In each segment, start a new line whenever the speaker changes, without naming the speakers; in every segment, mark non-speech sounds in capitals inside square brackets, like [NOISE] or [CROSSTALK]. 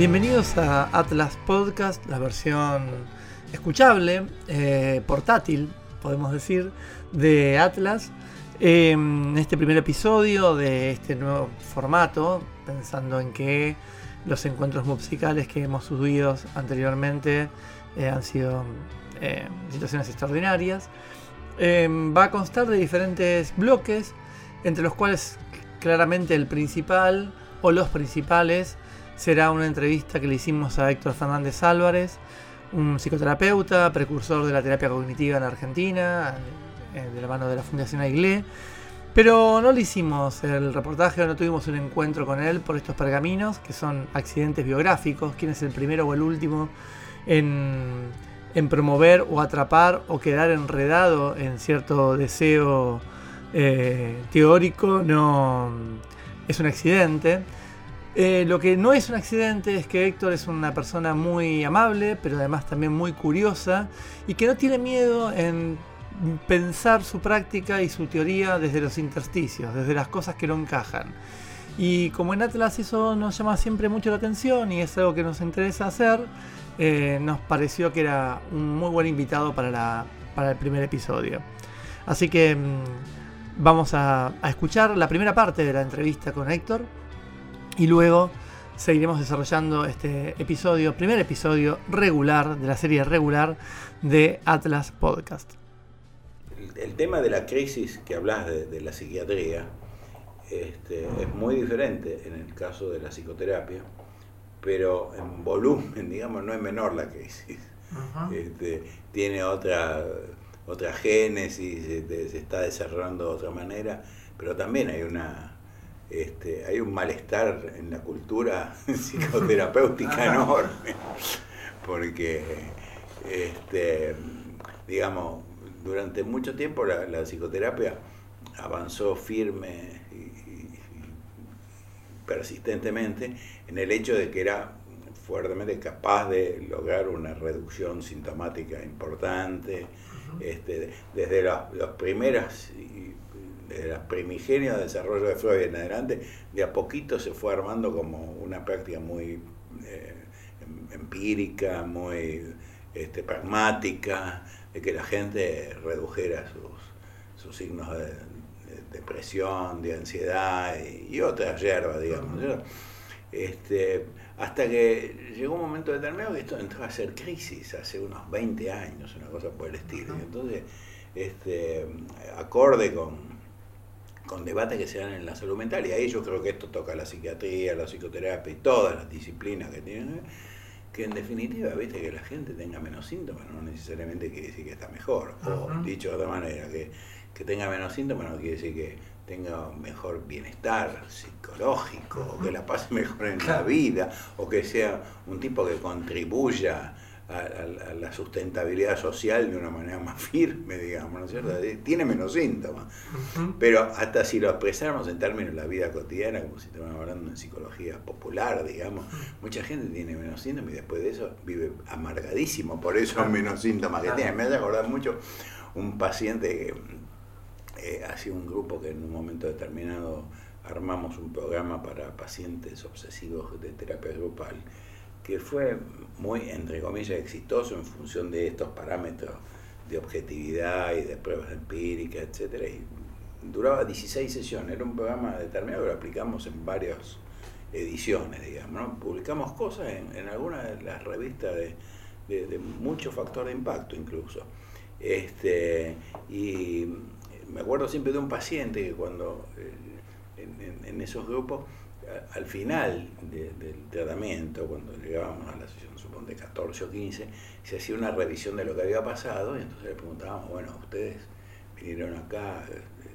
Bienvenidos a Atlas Podcast, la versión escuchable, eh, portátil, podemos decir, de Atlas. En este primer episodio de este nuevo formato, pensando en que los encuentros musicales que hemos subido anteriormente eh, han sido eh, situaciones extraordinarias. va a constar de diferentes bloques, entre los cuales claramente el principal o los principales será una entrevista que le hicimos a Héctor Fernández Álvarez, un psicoterapeuta, precursor de la terapia cognitiva en Argentina, eh, de la mano de la Fundación Aigle. Pero no le hicimos el reportaje, no tuvimos un encuentro con él por estos pergaminos, que son accidentes biográficos, quién es el primero o el último en, promover o atrapar o quedar enredado en cierto deseo eh, teórico, no es un accidente. Eh, lo que no es un accidente es que Héctor es una persona muy amable, pero además también muy curiosa y que no tiene miedo en pensar su práctica y su teoría desde los intersticios, desde las cosas que no encajan. Y como en Atlas eso nos llama siempre mucho la atención y es algo que nos interesa hacer, eh, nos pareció que era un muy buen invitado para, el primer episodio. Así que mm, vamos a escuchar la primera parte de la entrevista con Héctor y luego seguiremos desarrollando este episodio, primer episodio regular de la serie regular de Atlas Podcast.
El, tema de la crisis que hablas de, la psiquiatría este, es muy diferente en el caso de la psicoterapia, pero en volumen, [LAUGHS] digamos, no es menor la crisis. Este, tiene otra, otra génesis, se está desarrollando de otra manera, pero también hay una este, hay un malestar en la cultura [LAUGHS] psicoterapéutica enorme, porque, este, digamos, durante mucho tiempo la, psicoterapia avanzó firme y, persistentemente en el hecho de que era fuertemente capaz de lograr una reducción sintomática importante, este, desde las, las primeras desde las primigenios de desarrollo de Freud en adelante, de a poquito se fue armando como una práctica muy eh, em, empírica, muy este, pragmática, de que la gente redujera sus, sus signos de, depresión, de ansiedad y, otras hierbas, digamos. Este, hasta que llegó un momento determinado que esto entró a ser crisis, hace unos 20 años, una cosa por el estilo. entonces, este, acorde con, con debates que se dan en la salud mental. Y ahí yo creo que esto toca la psiquiatría, la psicoterapia y todas las disciplinas que tienen, que en definitiva, viste, que la gente tenga menos síntomas no necesariamente quiere decir que está mejor. O dicho de otra manera, que, que tenga menos síntomas no quiere decir que tenga un mejor bienestar psicológico, o que la pase mejor en la vida, o que sea un tipo que contribuya a, la sustentabilidad social de una manera más [LAUGHS] firme, digamos, ¿no es cierto? Tiene menos síntomas. Pero hasta si lo expresáramos en términos de la vida cotidiana, como si estuviéramos hablando en psicología popular, digamos, mucha gente tiene menos síntomas y después de eso vive amargadísimo por esos menos síntomas que tiene. Me hace acordar mucho un paciente que eh, hacía un grupo que en un momento determinado armamos un programa para pacientes obsesivos de terapia grupal que fue muy, entre comillas, exitoso en función de estos parámetros de objetividad y de pruebas empíricas, etc. Y duraba 16 sesiones, era un programa determinado que lo aplicamos en varias ediciones, digamos. Publicamos cosas en, algunas de las revistas de, de, mucho factor de impacto incluso. Este, y me acuerdo siempre de un paciente que cuando eh, en esos grupos al final del tratamiento, cuando llegábamos a la sesión, de 14 o 15, se hacía una revisión de lo que había pasado y entonces le preguntábamos, bueno, ustedes vinieron acá, este,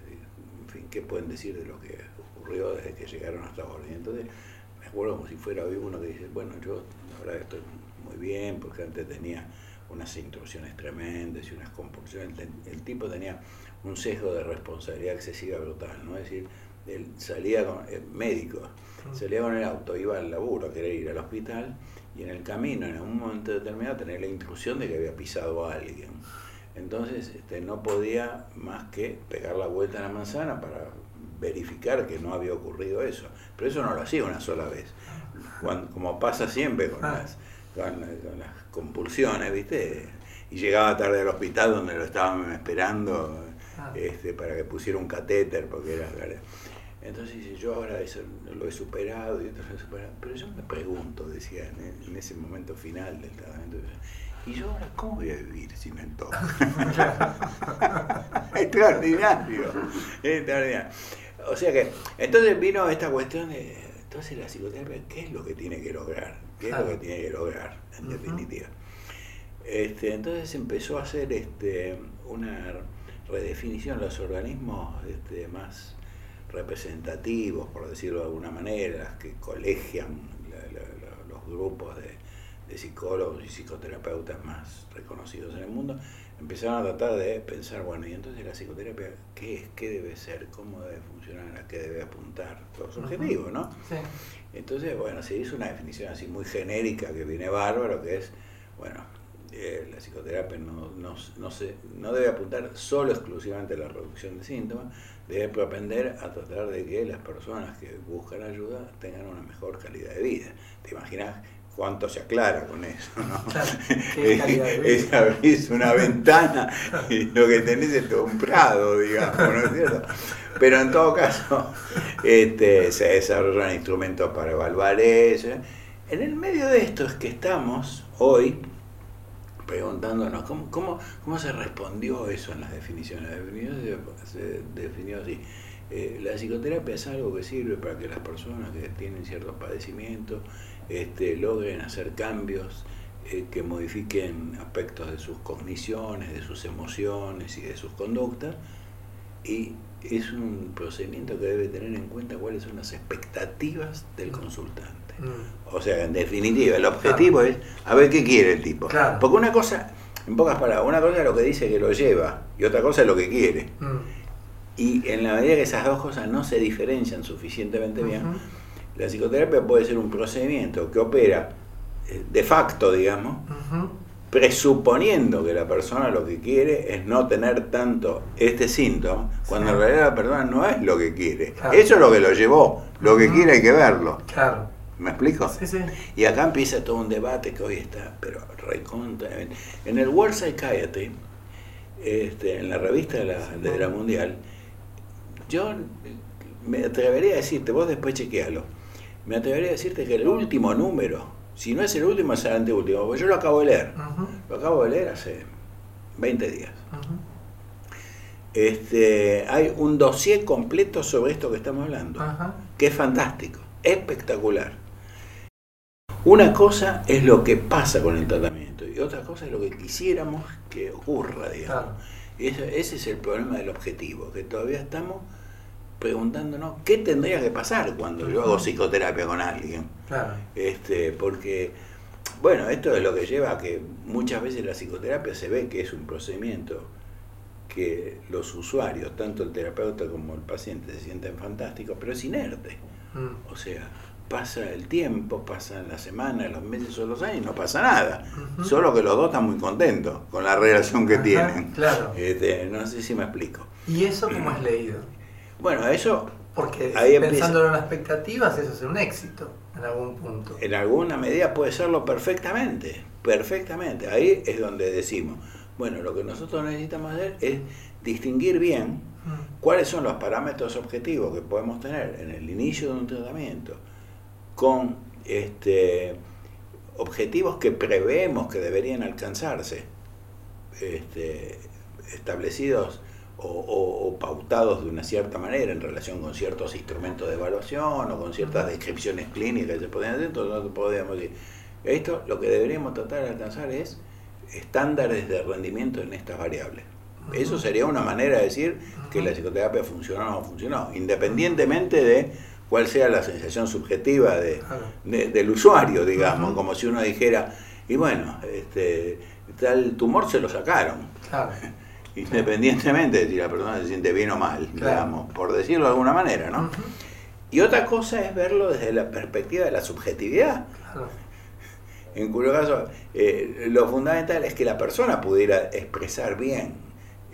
en fin, ¿qué pueden decir de lo que ocurrió desde que llegaron hasta ahora? Y entonces me acuerdo como si fuera hoy uno que dice, bueno, yo la verdad estoy muy bien porque antes tenía unas intrusiones tremendas y unas compulsiones. El, tipo tenía un sesgo de responsabilidad excesiva brutal, ¿no? Es decir, él salía con, el médico, salía con el auto, iba al laburo, quería ir al hospital, y en el camino, en un momento determinado, tenía la intrusión de que había pisado a alguien. Entonces este, no podía más que pegar la vuelta a la manzana para verificar que no había ocurrido eso. Pero eso no lo hacía una sola vez. como pasa siempre con, ah. las, con, las compulsiones, ¿viste? Y llegaba tarde al hospital donde lo estaban esperando ah. este, para que pusiera un catéter, porque era... Entonces yo ahora eso lo he superado y lo he superado. Pero yo me pregunto, decía en, ese momento final del tratamiento, ¿y yo ahora cómo voy a vivir sin el todo? extraordinario, extraordinario. O sea que, entonces vino esta cuestión de, entonces la psicoterapia, ¿qué es lo que tiene que lograr? ¿Qué es lo que tiene que lograr, en definitiva? Este, entonces empezó a hacer este, una redefinición de los organismos este, más representativos, por decirlo de alguna manera, que colegian los grupos de, psicólogos y psicoterapeutas más reconocidos en el mundo, empezaron a tratar de pensar, bueno, y entonces la psicoterapia, ¿qué es? ¿Qué debe ser? ¿Cómo debe funcionar? ¿A qué debe apuntar? Los objetivos, ¿no? Entonces, bueno, se hizo una definición así muy genérica que viene bárbaro, que es, bueno, la psicoterapia no, no, no, se, no debe apuntar solo exclusivamente a la reducción de síntomas, debe propender a tratar de que las personas que buscan ayuda tengan una mejor calidad de vida. ¿Te imaginas cuánto se aclara con eso? ¿no? [LAUGHS] es, abrís una ventana y lo que tenés es todo un prado, digamos, ¿no es cierto? Pero en todo caso, este, se desarrollan instrumentos para evaluar eso. En el medio de esto es que estamos hoy preguntándonos cómo, cómo, cómo se respondió eso en las definiciones. se, definió así. Eh, la psicoterapia es algo que sirve para que las personas que tienen ciertos padecimientos este, logren hacer cambios eh, que modifiquen aspectos de sus cogniciones, de sus emociones y de sus conductas. Y es un procedimiento que debe tener en cuenta cuáles son las expectativas del consultante. Mm. O sea, en definitiva, el objetivo es a ver qué quiere el tipo. Porque una cosa, en pocas palabras, una cosa es lo que dice que lo lleva y otra cosa es lo que quiere. Mm. Y en la medida que esas dos cosas no se diferencian suficientemente bien, la psicoterapia puede ser un procedimiento que opera eh, de facto, digamos, presuponiendo que la persona lo que quiere es no tener tanto este síntoma, cuando en realidad la persona no es lo que quiere. Eso es lo que lo llevó, lo que quiere hay que verlo. Claro. ¿Me explico? Sí, sí. Y acá empieza todo un debate que hoy está, pero recontra. En el World Psychiatry, este, en la revista de la, Mundial, yo me atrevería a decirte, vos después chequealo, me atrevería a decirte que el último número, si no es el último, es el anteúltimo, porque yo lo acabo de leer. Lo acabo de leer hace 20 días. Este, hay un dossier completo sobre esto que estamos hablando, que es fantástico, espectacular. Una cosa es lo que pasa con el tratamiento y otra cosa es lo que quisiéramos que ocurra, digamos. Ese, es el problema del objetivo, que todavía estamos preguntándonos qué tendría que pasar cuando yo hago psicoterapia con alguien. Este, porque, bueno, esto es lo que lleva a que muchas veces la psicoterapia se ve que es un procedimiento que los usuarios, tanto el terapeuta como el paciente, se sienten fantásticos, pero es inerte. Mm. O sea, pasa el tiempo, pasan las semanas, los meses o los años, no pasa nada. Solo que los dos están muy contentos con la relación que tienen. Claro. Este, no sé si me explico.
¿Y eso cómo es leído? [CLEARS THROAT]
Bueno, eso...
Porque ahí pensando en las expectativas, eso es un éxito en algún punto.
En alguna medida puede serlo perfectamente, perfectamente. Ahí es donde decimos, bueno, lo que nosotros necesitamos hacer es distinguir bien cuáles son los parámetros objetivos que podemos tener en el inicio de un tratamiento con este, objetivos que preveemos que deberían alcanzarse, este, establecidos o, pautados de una cierta manera en relación con ciertos instrumentos de evaluación o con ciertas descripciones clínicas que se podrían hacer, entonces podríamos decir, esto lo que deberíamos tratar de alcanzar es estándares de rendimiento en estas variables. Eso sería una manera de decir que la psicoterapia funcionó o no funcionó, independientemente de cuál sea la sensación subjetiva de, del usuario, digamos, como si uno dijera, y bueno, este, tal tumor se lo sacaron. [LAUGHS] Independientemente de si la persona se siente bien o mal, digamos, por decirlo de alguna manera, ¿no? Y otra cosa es verlo desde la perspectiva de la subjetividad. En cuyo caso, eh, lo fundamental es que la persona pudiera expresar bien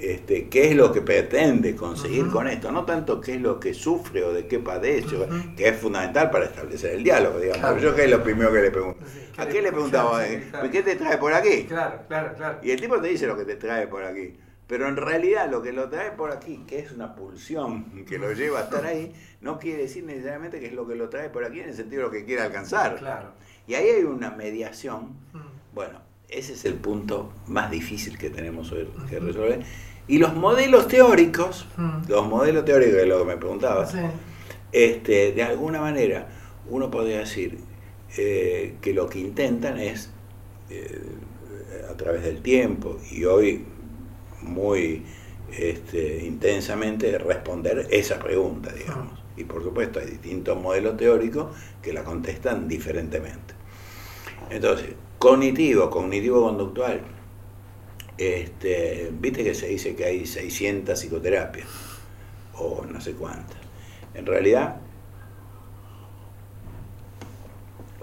este, qué es lo que pretende conseguir con esto, no tanto qué es lo que sufre o de qué padece, que es fundamental para establecer el diálogo, digamos. Yo qué es lo primero que le pregunto. ¿A qué le preguntaba? ¿Qué te trae por aquí?
Claro, claro, claro.
Y el tipo te dice lo que te trae por aquí. Pero en realidad lo que lo trae por aquí, que es una pulsión que lo lleva a estar ahí, no quiere decir necesariamente que es lo que lo trae por aquí en el sentido de lo que quiere alcanzar.
Claro.
Y ahí hay una mediación. Bueno, ese es el punto más difícil que tenemos hoy que resolver. Y los modelos teóricos, los modelos teóricos de lo que me preguntabas, este, de alguna manera uno podría decir eh, que lo que intentan es, eh, a través del tiempo, y hoy muy este, intensamente responder esa pregunta, digamos. Y por supuesto hay distintos modelos teóricos que la contestan diferentemente. Entonces, cognitivo, cognitivo-conductual, este, viste que se dice que hay 600 psicoterapias, o no sé cuántas. En realidad,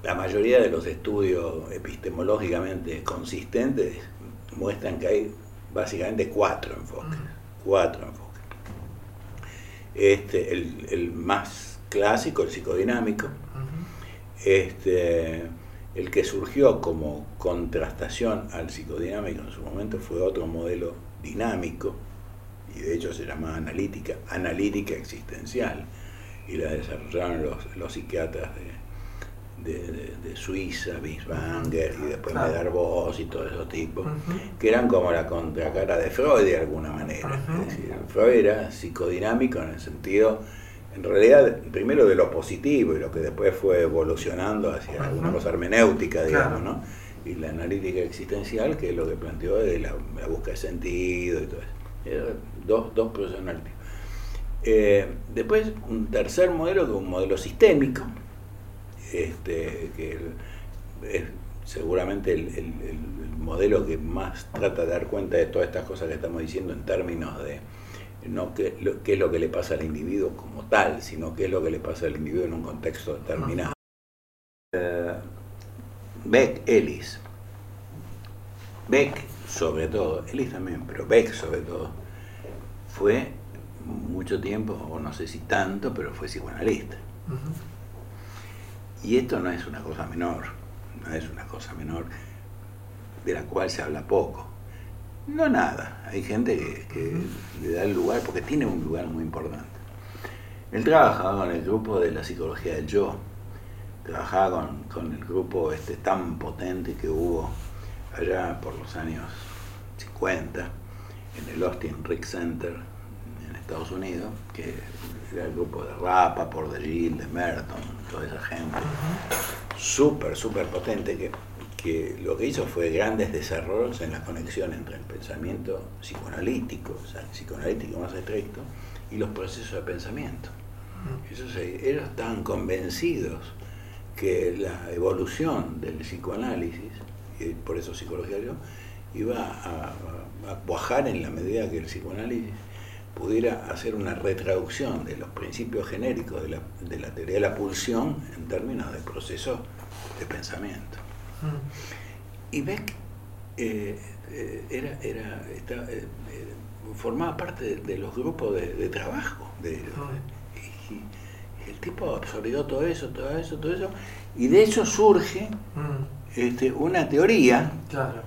la mayoría de los estudios epistemológicamente consistentes muestran que hay básicamente cuatro enfoques. Cuatro enfoques. Este, el, más clásico, el psicodinámico, este, el que surgió como contrastación al psicodinámico en su momento fue otro modelo dinámico, y de hecho se llamaba analítica, analítica existencial, y la desarrollaron los, los psiquiatras de, de, Suiza, Bisbanger y después Medar y todos esos tipos, que eran como la contracara de Freud de alguna manera. Es decir, Freud era psicodinámico en el sentido, en realidad, primero de lo positivo y lo que después fue evolucionando hacia alguna cosa hermenéutica, digamos, ¿no? Y la analítica existencial, que es lo que planteó de la, búsqueda de sentido y todo eso. Dos, dos personalidades. Eh, después, un tercer modelo, que es un modelo sistémico, este, que es seguramente el, modelo que más trata de dar cuenta de todas estas cosas que estamos diciendo en términos de no qué, es lo que le pasa al individuo como tal, sino qué es lo que le pasa al individuo en un contexto determinado. Eh, Beck, Ellis. Beck, sobre todo, Ellis también, pero Beck sobre todo, fue mucho tiempo, o no sé si tanto, pero fue psicoanalista. Y esto no es una cosa menor, no es una cosa menor de la cual se habla poco. No nada, hay gente que, le da el lugar porque tiene un lugar muy importante. Él trabajaba con el grupo de la psicología del yo, trabajaba con, el grupo este tan potente que hubo allá por los años 50 en el Austin Rick Center en Estados Unidos, que era el grupo de Rapa, por de Gil, de Merton, toda esa gente, súper, súper potente, que, que lo que hizo fue grandes desarrollos en la conexión entre el pensamiento psicoanalítico, o sea, el psicoanalítico más estricto, y los procesos de pensamiento. Ellos, ellos estaban convencidos que la evolución del psicoanálisis, y por eso psicología yo, iba a, a, cuajar en la medida que el psicoanálisis pudiera hacer una retraducción de los principios genéricos de la, de la teoría de la pulsión en términos de proceso de pensamiento. Y Beck eh, eh, era, era, eh, formaba parte de, los grupos de, trabajo de mm. y, el tipo absorbió todo eso, todo eso, todo eso, y de eso surge mm. este, una teoría,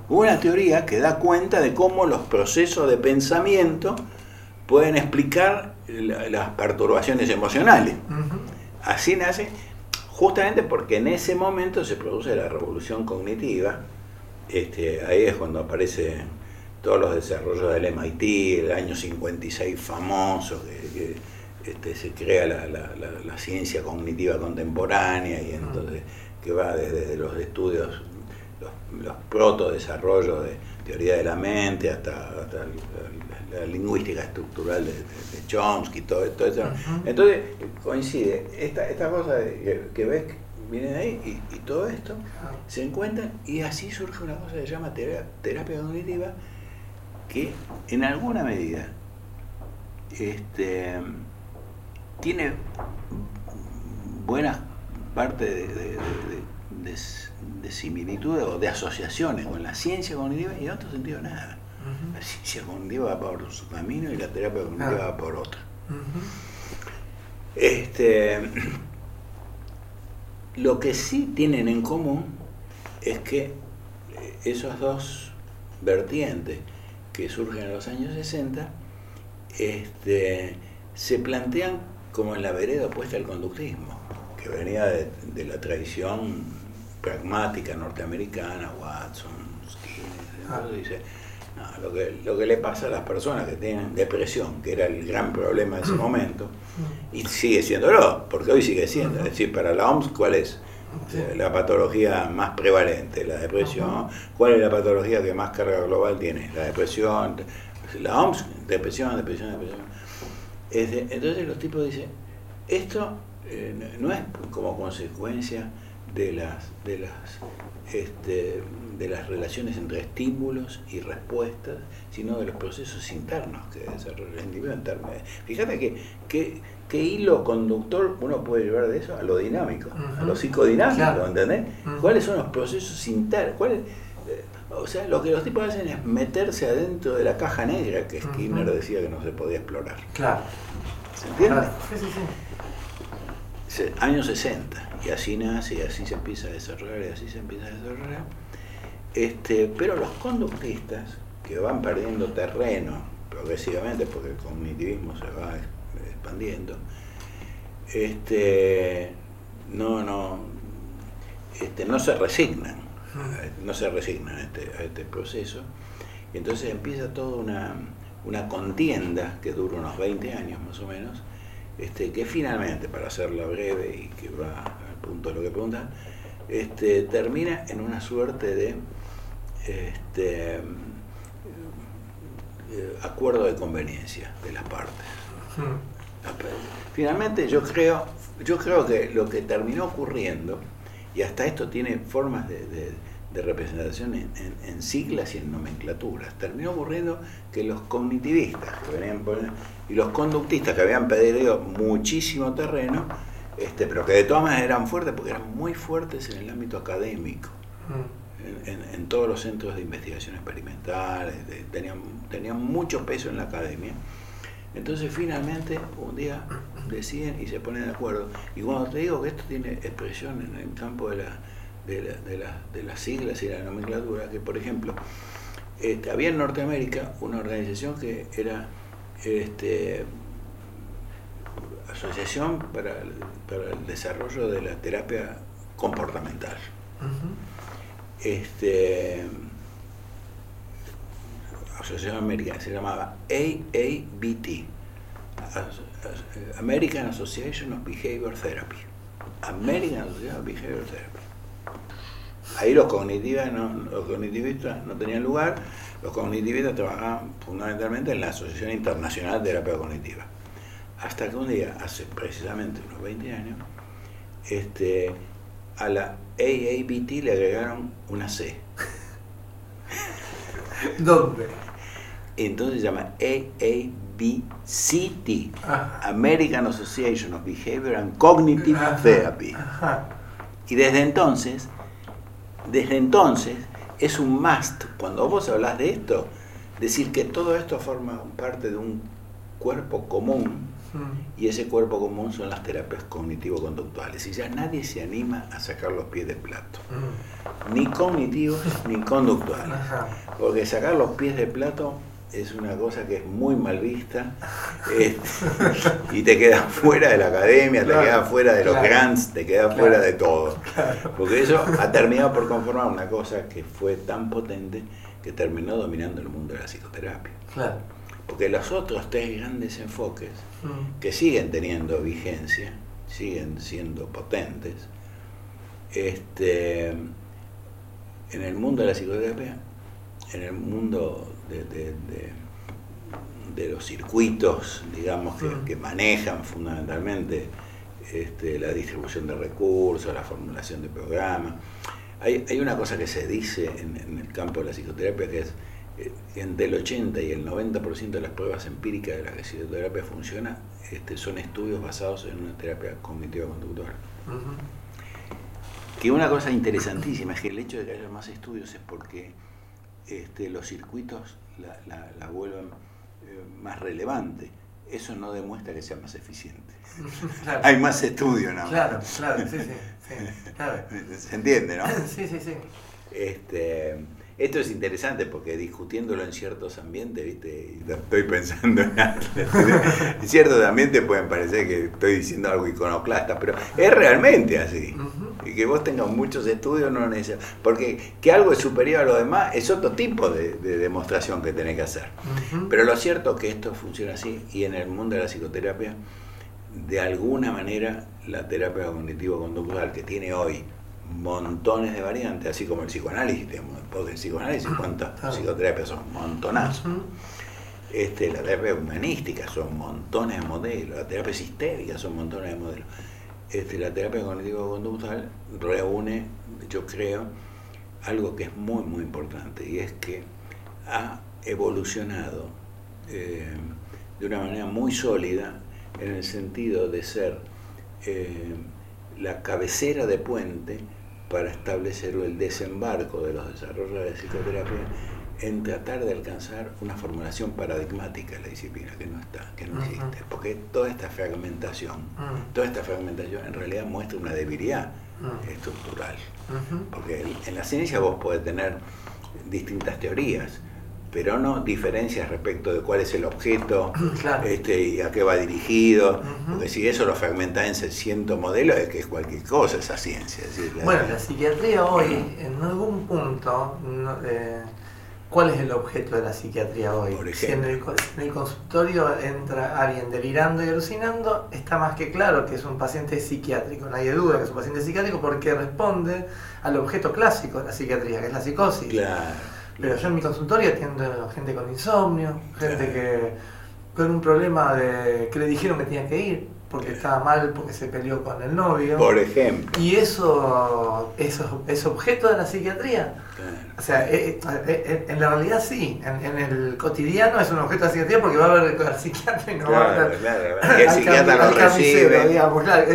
una teoría que da cuenta de cómo los procesos de pensamiento pueden explicar las perturbaciones emocionales. Así nace, justamente porque en ese momento se produce la revolución cognitiva. Este, ahí es cuando aparecen todos los desarrollos del MIT, el año 56 famoso, que, este, se crea la, ciencia cognitiva contemporánea y entonces que va desde, los estudios, los, los proto desarrollos de teoría de la mente hasta, la lingüística estructural de, Chomsky, todo, todo eso. Entonces coincide, esta, esta cosa que, ves viene de ahí y, todo esto se encuentran y así surge una cosa que se llama terapia, cognitiva que en alguna medida este, tiene buena parte de, de, de, similitudes o de asociaciones con la ciencia cognitiva y en otro sentido nada. La ciencia cognitiva va por su camino y la terapia cognitiva va por otro. Este, lo que sí tienen en común es que esos dos vertientes que surgen en los años 60 este, se plantean como en la vereda opuesta al conductismo, que venía de, la tradición pragmática norteamericana, Watson, Skinner, dice, lo, que, lo que le pasa a las personas que tienen depresión, que era el gran problema de ese [CLEARS THROAT] momento, y sigue siéndolo, porque hoy sigue siendo, es decir, para la OMS, ¿cuál es? La patología más prevalente, la depresión. ¿Cuál es la patología que más carga global tiene? La depresión. La OMS, depresión, depresión, depresión. Entonces los tipos dicen, esto eh, no es como consecuencia de las, de las, este, de las relaciones entre estímulos y respuestas, sino de los procesos internos que desarrolla el individuo interno. Fíjate que, qué hilo conductor uno puede llevar de eso a lo dinámico, a lo psicodinámico, ¿entendés? ¿Cuáles son los procesos internos? O sea, lo que los tipos hacen es meterse adentro de la caja negra que Skinner decía que no se podía explorar.
Claro.
¿Se entiende? Sí, sí, sí. Años 60, y así nace, y así se empieza a desarrollar, y así se empieza a desarrollar. Este, pero los conductistas, que van perdiendo terreno progresivamente, porque el cognitivismo se va expandiendo, este, no, no, este, no se resignan no se resignan a este, a este proceso. Y entonces empieza toda una, una, contienda que dura unos 20 años más o menos, este, que finalmente, para hacerla breve y que va al punto de lo que preguntan, este, termina en una suerte de este, eh, acuerdo de conveniencia de las partes. Finalmente yo creo, yo creo que lo que terminó ocurriendo y hasta esto tiene formas de, representación en, siglas y en nomenclaturas. Terminó ocurriendo que los cognitivistas que venían y los conductistas que habían perdido muchísimo terreno, este, pero que de todas maneras eran fuertes porque eran muy fuertes en el ámbito académico, mm. en, todos los centros de investigación experimental, tenían, tenían mucho peso en la academia. Entonces finalmente un día deciden y se ponen de acuerdo. Y cuando te digo que esto tiene expresión en el campo de, la, de, las siglas y la nomenclatura, que por ejemplo, este, había en Norteamérica una organización que era este, Asociación para el, para el Desarrollo de la Terapia Comportamental. este, Asociación Americana, se llamaba AABT American Association of Behavior Therapy. American Association of Behavior Therapy. Ahí los, cognitivistas no, los cognitivistas no tenían lugar, los cognitivistas trabajaban fundamentalmente en la Asociación Internacional de Terapia Cognitiva. Hasta que un día, hace precisamente unos 20 años, este, a la AABT le agregaron una C. [LAUGHS]
¿Dónde?
Entonces se llama AABT ABCT, American Association of Behavior and Cognitive Therapy. Y desde entonces, desde entonces, es un must, cuando vos hablas de esto, decir que todo esto forma parte de un cuerpo común y ese cuerpo común son las terapias cognitivo-conductuales. Y ya nadie se anima a sacar los pies del plato, ni cognitivos ni conductuales. Porque sacar los pies del plato es una cosa que es muy mal vista [LAUGHS] este, y te queda fuera de la academia, te queda fuera de los grants, te queda fuera de todo. Porque eso ha terminado por conformar una cosa que fue tan potente que terminó dominando el mundo de la psicoterapia. Porque los otros tres grandes enfoques mm. que siguen teniendo vigencia, siguen siendo potentes, este, en el mundo de la psicoterapia, en el mundo de, los circuitos, digamos, que, manejan fundamentalmente este, la distribución de recursos, la formulación de programas. Hay, una cosa que se dice en, el campo de la psicoterapia que es eh, entre el 80 y el 90% de las pruebas empíricas de la que la psicoterapia funciona este, son estudios basados en una terapia cognitiva conductual. Que una cosa interesantísima es que el hecho de que haya más estudios es porque este, los circuitos la, vuelven eh, más relevante. Eso no demuestra que sea más eficiente. [LAUGHS] Hay más estudio, ¿no?
Claro, claro, sí, sí. [LAUGHS]
Se entiende, ¿no?
Sí, sí, sí.
Este, esto es interesante porque discutiéndolo en ciertos ambientes, ¿viste? estoy pensando en En ciertos ambientes pueden parecer que estoy diciendo algo iconoclasta, pero es realmente así. Y que vos tengas muchos estudios no es Porque que algo es superior a lo demás es otro tipo de, demostración que tenés que hacer. Pero lo cierto es que esto funciona así y en el mundo de la psicoterapia, de alguna manera, la terapia cognitivo-conductual que tiene hoy montones de variantes, así como el psicoanálisis, tenemos el psicoanálisis, cuántas psicoterapias son montonazos. Este, la terapia humanística son montones de modelos, la terapia sistémica son montones de modelos. Este, la terapia cognitivo-conductual reúne, yo creo, algo que es muy, muy importante, y es que ha evolucionado eh, de una manera muy sólida en el sentido de ser eh, la cabecera de puente para establecer el desembarco de los desarrollos de psicoterapia en tratar de alcanzar una formulación paradigmática de la disciplina que no está, que no existe, porque toda esta fragmentación, toda esta fragmentación en realidad muestra una debilidad mm. estructural, porque en la ciencia vos podés tener distintas teorías, pero no diferencias respecto de cuál es el objeto [CLEARS THROAT] este, y a qué va dirigido, porque si eso lo fragmenta en 600 modelos es que es cualquier cosa esa ciencia.
bueno, la psiquiatría hoy, en algún punto, eh, ¿cuál es el objeto de la psiquiatría hoy? si en el, en el, consultorio entra alguien delirando y alucinando, está más que claro que es un paciente psiquiátrico, nadie duda que es un paciente psiquiátrico porque responde al objeto clásico de la psiquiatría, que es la psicosis.
Claro.
Pero yo en mi consultorio atiendo gente con insomnio, gente que con un problema de que le dijeron que tenía que ir porque estaba mal, porque se peleó con el novio.
Por ejemplo.
Y eso, eso es objeto de la psiquiatría. O sea, eh, eh, eh, en la realidad sí, en, el cotidiano es un objeto de la psiquiatría porque va a haber al psiquiatra y no va a
haber claro, [LAUGHS] el psiquiatra lo recibe.
Digamos, claro,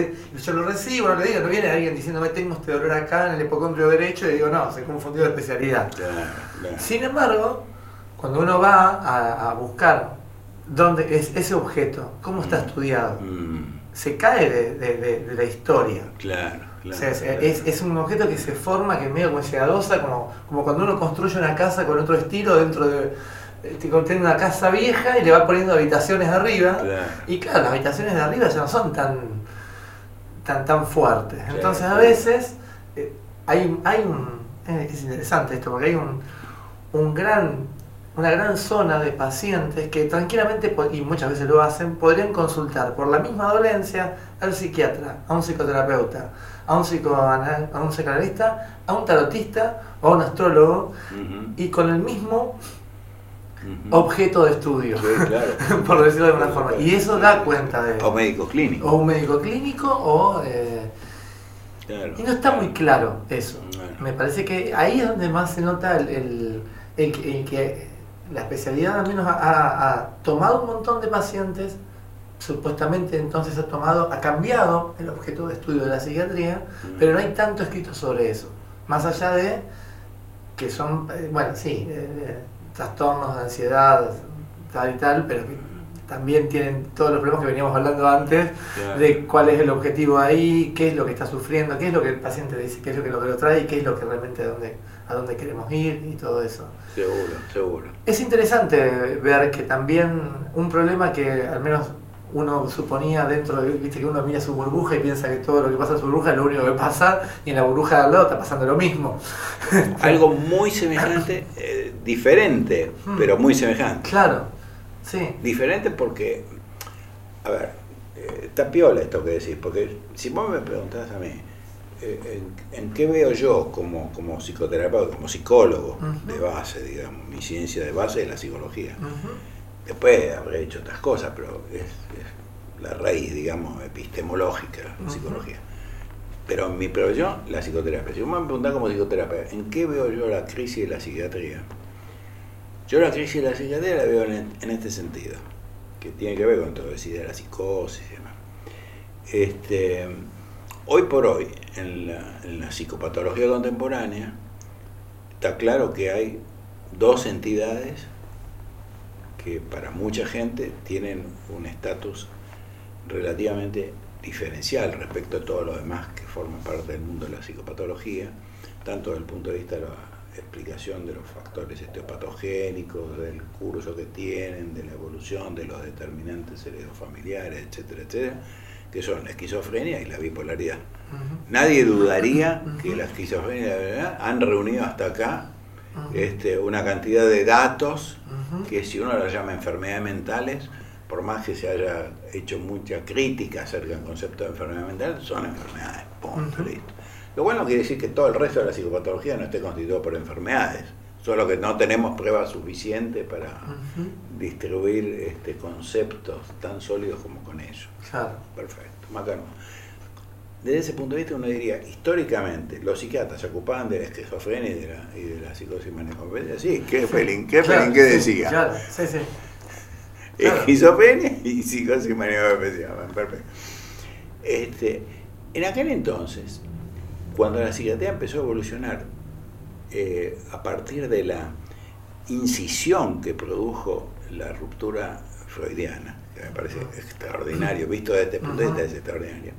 yo lo recibo, no le digo, no viene alguien diciéndome tengo este dolor acá en el hipocondrio derecho y digo no, se confundió de especialidad. Sin embargo, cuando uno va a, buscar dónde es ese objeto, cómo está mm. estudiado, mm. se cae de, la historia.
Claro.
es, un objeto que se forma, que es medio como como, como cuando uno construye una casa con otro estilo dentro de. Te contiene una casa vieja y le va poniendo habitaciones arriba. Y claro, las habitaciones de arriba ya no son tan tan, tan fuertes. Entonces a veces eh, hay, hay un. es interesante esto, porque hay un, un gran, una gran zona de pacientes que tranquilamente, y muchas veces lo hacen, podrían consultar por la misma dolencia al psiquiatra, a un psicoterapeuta, a un, psicoanal, a un psicoanalista, a un tarotista o a un astrólogo, y con el mismo objeto de estudio, [LAUGHS] por decirlo de alguna forma. Y eso da cuenta de...
O médico clínico.
O un médico clínico o... Eh, y no está muy claro eso. Me parece que ahí es donde más se nota el en que, la especialidad al menos ha, tomado un montón de pacientes, supuestamente entonces ha tomado, ha cambiado el objeto de estudio de la psiquiatría, pero no hay tanto escrito sobre eso. Más allá de que son, eh, bueno, sí, eh, eh, trastornos de ansiedad, tal y tal, pero también tienen todos los problemas que veníamos hablando antes, de cuál es el objetivo ahí, qué es lo que está sufriendo, qué es lo que el paciente dice, qué es lo que lo, trae y qué es lo que realmente a dónde, a dónde queremos ir y todo eso.
Seguro, seguro.
Es interesante ver que también un problema que al menos uno suponía dentro de, viste que uno mira su burbuja y piensa que todo lo que pasa en su burbuja es lo único que pasa y en la burbuja de al lado está pasando lo mismo. [LAUGHS]
Algo muy semejante, eh, diferente, hmm. pero muy semejante.
Claro, Sí.
Diferente porque, a ver, eh, está piola esto que decís, porque si vos me preguntás a mí, eh, en, qué veo yo como, como psicoterapeuta, como psicólogo de base, digamos, mi ciencia de base es la psicología. Después habré hecho otras cosas, pero es, la raíz, digamos, epistemológica, la psicología. Pero en mi profesión, la psicoterapia. Si vos me preguntás como psicoterapeuta, ¿en qué veo yo la crisis de la psiquiatría? Yo la crisis de la psiquiatría la veo en, este sentido, que tiene que ver con todo, decir, de la psicosis y demás. Este, hoy por hoy, en la, psicopatología contemporánea, está claro que hay dos entidades que para mucha gente tienen un estatus relativamente diferencial respecto a todos los demás que forman parte del mundo de la psicopatología, tanto desde el punto de vista de la explicación de los factores esteopatogénicos, del curso que tienen, de la evolución, de los determinantes heredofamiliares, etcétera, etcétera, que son la esquizofrenia y la bipolaridad. Nadie dudaría que la esquizofrenia y la bipolaridad han reunido hasta acá este, una cantidad de datos que si uno las llama enfermedades mentales, por más que se haya hecho mucha crítica acerca del concepto de enfermedad mental, son enfermedades. Punto, listo. Lo cual no quiere decir que todo el resto de la psicopatología no esté constituido por enfermedades, solo que no tenemos pruebas suficientes para distribuir este, conceptos tan sólidos como con ellos.
Claro.
Perfecto, Macano. Desde ese punto de vista uno diría, históricamente, los psiquiatras se ocupaban de la esquizofrenia y de la, y de la psicosis manicompedia. Sí, qué felín, qué decía.
Claro, sí, sí. Claro.
Esquizofrenia y psicosis manicompedia. Perfecto. Este, en aquel entonces, cuando la psiquiatría empezó a evolucionar eh, a partir de la incisión que produjo la ruptura freudiana, que me parece extraordinario, visto desde este punto de vista es extraordinario,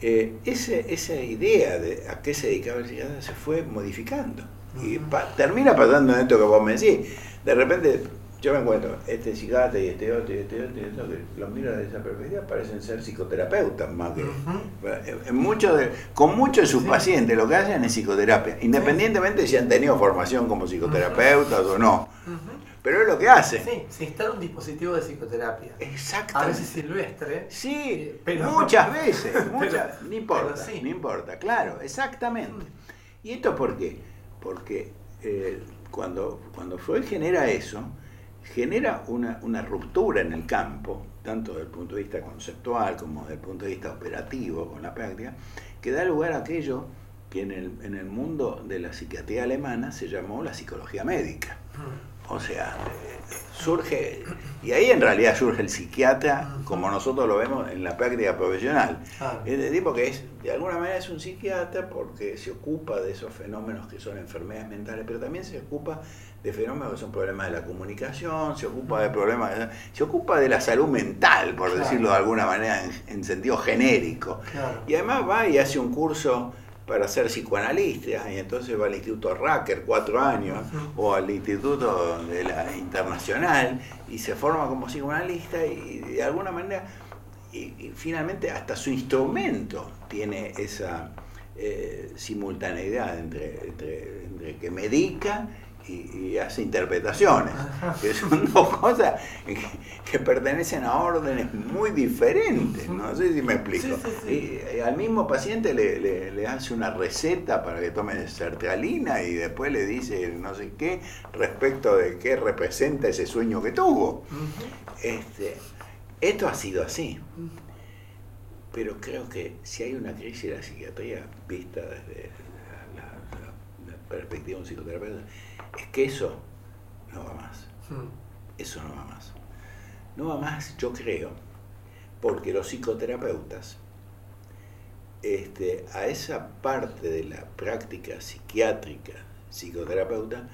eh, ese- esa idea de a qué se dedicaba el psiquiatra se fue modificando. Y pa- termina pasando en esto que vos me decís. De repente yo me encuentro este psiquiatra y este otro y este otro y este otro, que los miro desde esa perspectiva, parecen ser psicoterapeutas más que... En mucho de- con muchos de sus
Sí.
pacientes lo que hacen es psicoterapia, independientemente si han tenido formación como psicoterapeutas o no. Pero es lo que hacen.
Sí, se instala un dispositivo de psicoterapia. A
Exactamente.
veces silvestre.
Sí,
Eh, pero-
muchas [LAUGHS] veces,
pero-
muchas, no importa,
pero sí.
no importa, claro, exactamente. ¿Y esto por qué? Porque eh, cuando, cuando Freud genera eso, genera una, una ruptura en el campo, tanto desde el punto de vista conceptual como desde el punto de vista operativo con la práctica, que da lugar a aquello que en el, en el mundo de la psiquiatría alemana se llamó la psicología médica. O sea, surge, y ahí en realidad surge el psiquiatra como nosotros lo vemos en la práctica profesional. Es de tipo que es, de alguna manera es un psiquiatra porque se ocupa de esos fenómenos que son enfermedades mentales, pero también se ocupa de fenómenos que son problemas de la comunicación, se ocupa de problemas, de- se ocupa de la salud mental, por
Claro.
decirlo de alguna manera, en, en sentido genérico.
Claro.
Y además va y hace un curso para ser psicoanalista, y entonces va al Instituto Racker cuatro años, o al Instituto de la Internacional, y se forma como psicoanalista, y de alguna manera, y, y finalmente hasta su instrumento tiene esa eh, simultaneidad entre, entre, entre que medica y, y hace interpretaciones, que son [LAUGHS] dos cosas que, que pertenecen a órdenes muy diferentes, no sé si me explico.
Sí, sí, sí.
Y, y al mismo paciente le, le- le hace una receta para que tome sertralina y después le dice no sé qué respecto de qué representa ese sueño que tuvo. Este, esto ha sido así. Pero creo que si hay una crisis de la psiquiatría vista desde la, la- la- la perspectiva de un psicoterapeuta, es que eso no va más.
Mm.
Eso no va más. No va más, yo creo, porque los psicoterapeutas este, a esa parte de la práctica psiquiátrica psicoterapeuta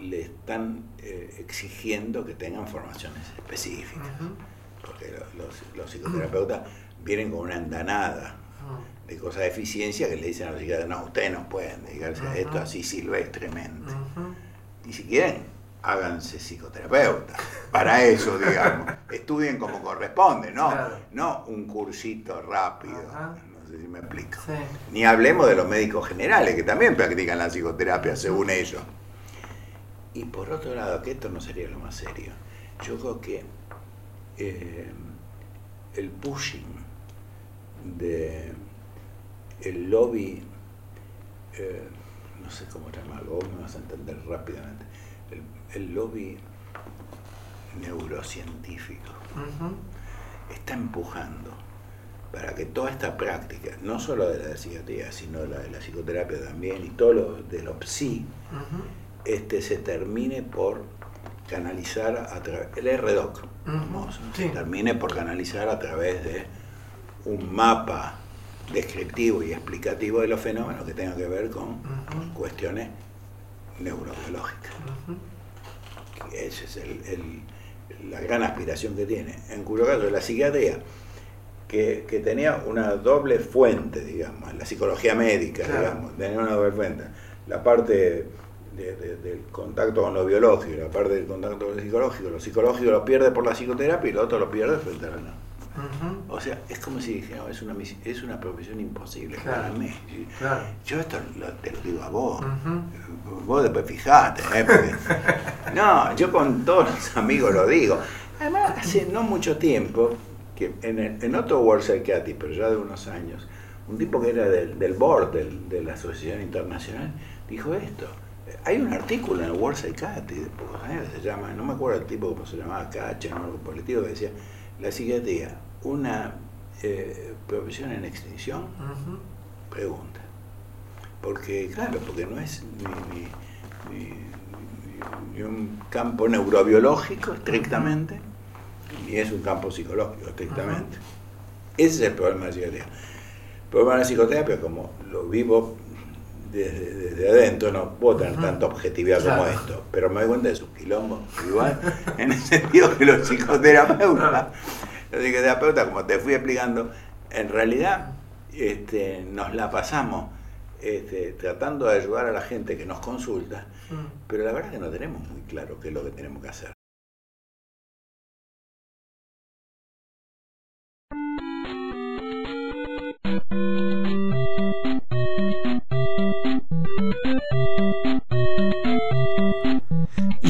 le están eh, exigiendo que tengan formaciones específicas. Porque lo- los, los psicoterapeutas [CLEARS THROAT] vienen con una andanada de cosas de eficiencia que le dicen a los psiquiatras, no, ustedes no pueden dedicarse a esto así silvestremente. Y si quieren, háganse psicoterapeutas. Para eso, digamos. [LAUGHS] Estudien como corresponde, ¿no?
Claro.
No un cursito rápido.
Ajá.
No sé si me explico.
Sí.
Ni hablemos de los médicos generales, que también practican la psicoterapia, según ellos. Y por otro lado, que esto no sería lo más serio, yo creo que eh, el pushing de el lobby, eh, no sé cómo llamarlo, vos me vas a entender rápidamente, el, el lobby neurocientífico está empujando para que toda esta práctica, no solo de la psiquiatría, sino la de la psicoterapia también, y todo lo de lo psi, este, se termine por canalizar a través, el RDoc, famoso,
sí.
se termine por canalizar a través de un mapa descriptivo y explicativo de los fenómenos que tenga que ver con cuestiones neurobiológicas.
Ujú.
esa es la gran aspiración que tiene, en cuyo caso la psiquiatría, que, tenía una doble fuente, digamos, la psicología médica, digamos, tenía una doble fuente. La parte del contacto con lo biológico, la parte del contacto con lo psicológico, lo psicológico lo pierde por la psicología y lo otro lo pierde frente a la o sea, es como si dije, es una, es una profesión imposible para mí. Yo esto te lo digo a vos. Vos después fijate. ¿eh? [LAUGHS] no, yo con todos los amigos lo digo. Además, hace no mucho tiempo, que en, en otro World Psychiatric, pero ya de unos años, un tipo que era del, del board de la Asociación Internacional, dijo esto. Hay un artículo en el World Psychiatric de pocos años se llama, no me acuerdo el tipo cómo se llamaba, Cacha, no, algo político, que decía, la psiquiatría, una eh, profesión en extinción, pregunta. Porque, claro, porque no es ni, un campo neurobiológico estrictamente, ni es un campo psicológico estrictamente. Ese es el problema de la psicoterapia. El problema de la psicoterapia, como lo vivo desde, adentro, no puedo tener tanta objetividad como esto, pero me doy cuenta de sus quilombos, igual, [LAUGHS] en el sentido que los psicoterapeutas los psicoterapeutas, como te fui explicando, en realidad este, nos la pasamos este, tratando de ayudar a la gente que nos consulta, mm. pero la verdad es que no tenemos muy claro qué es lo que tenemos que hacer.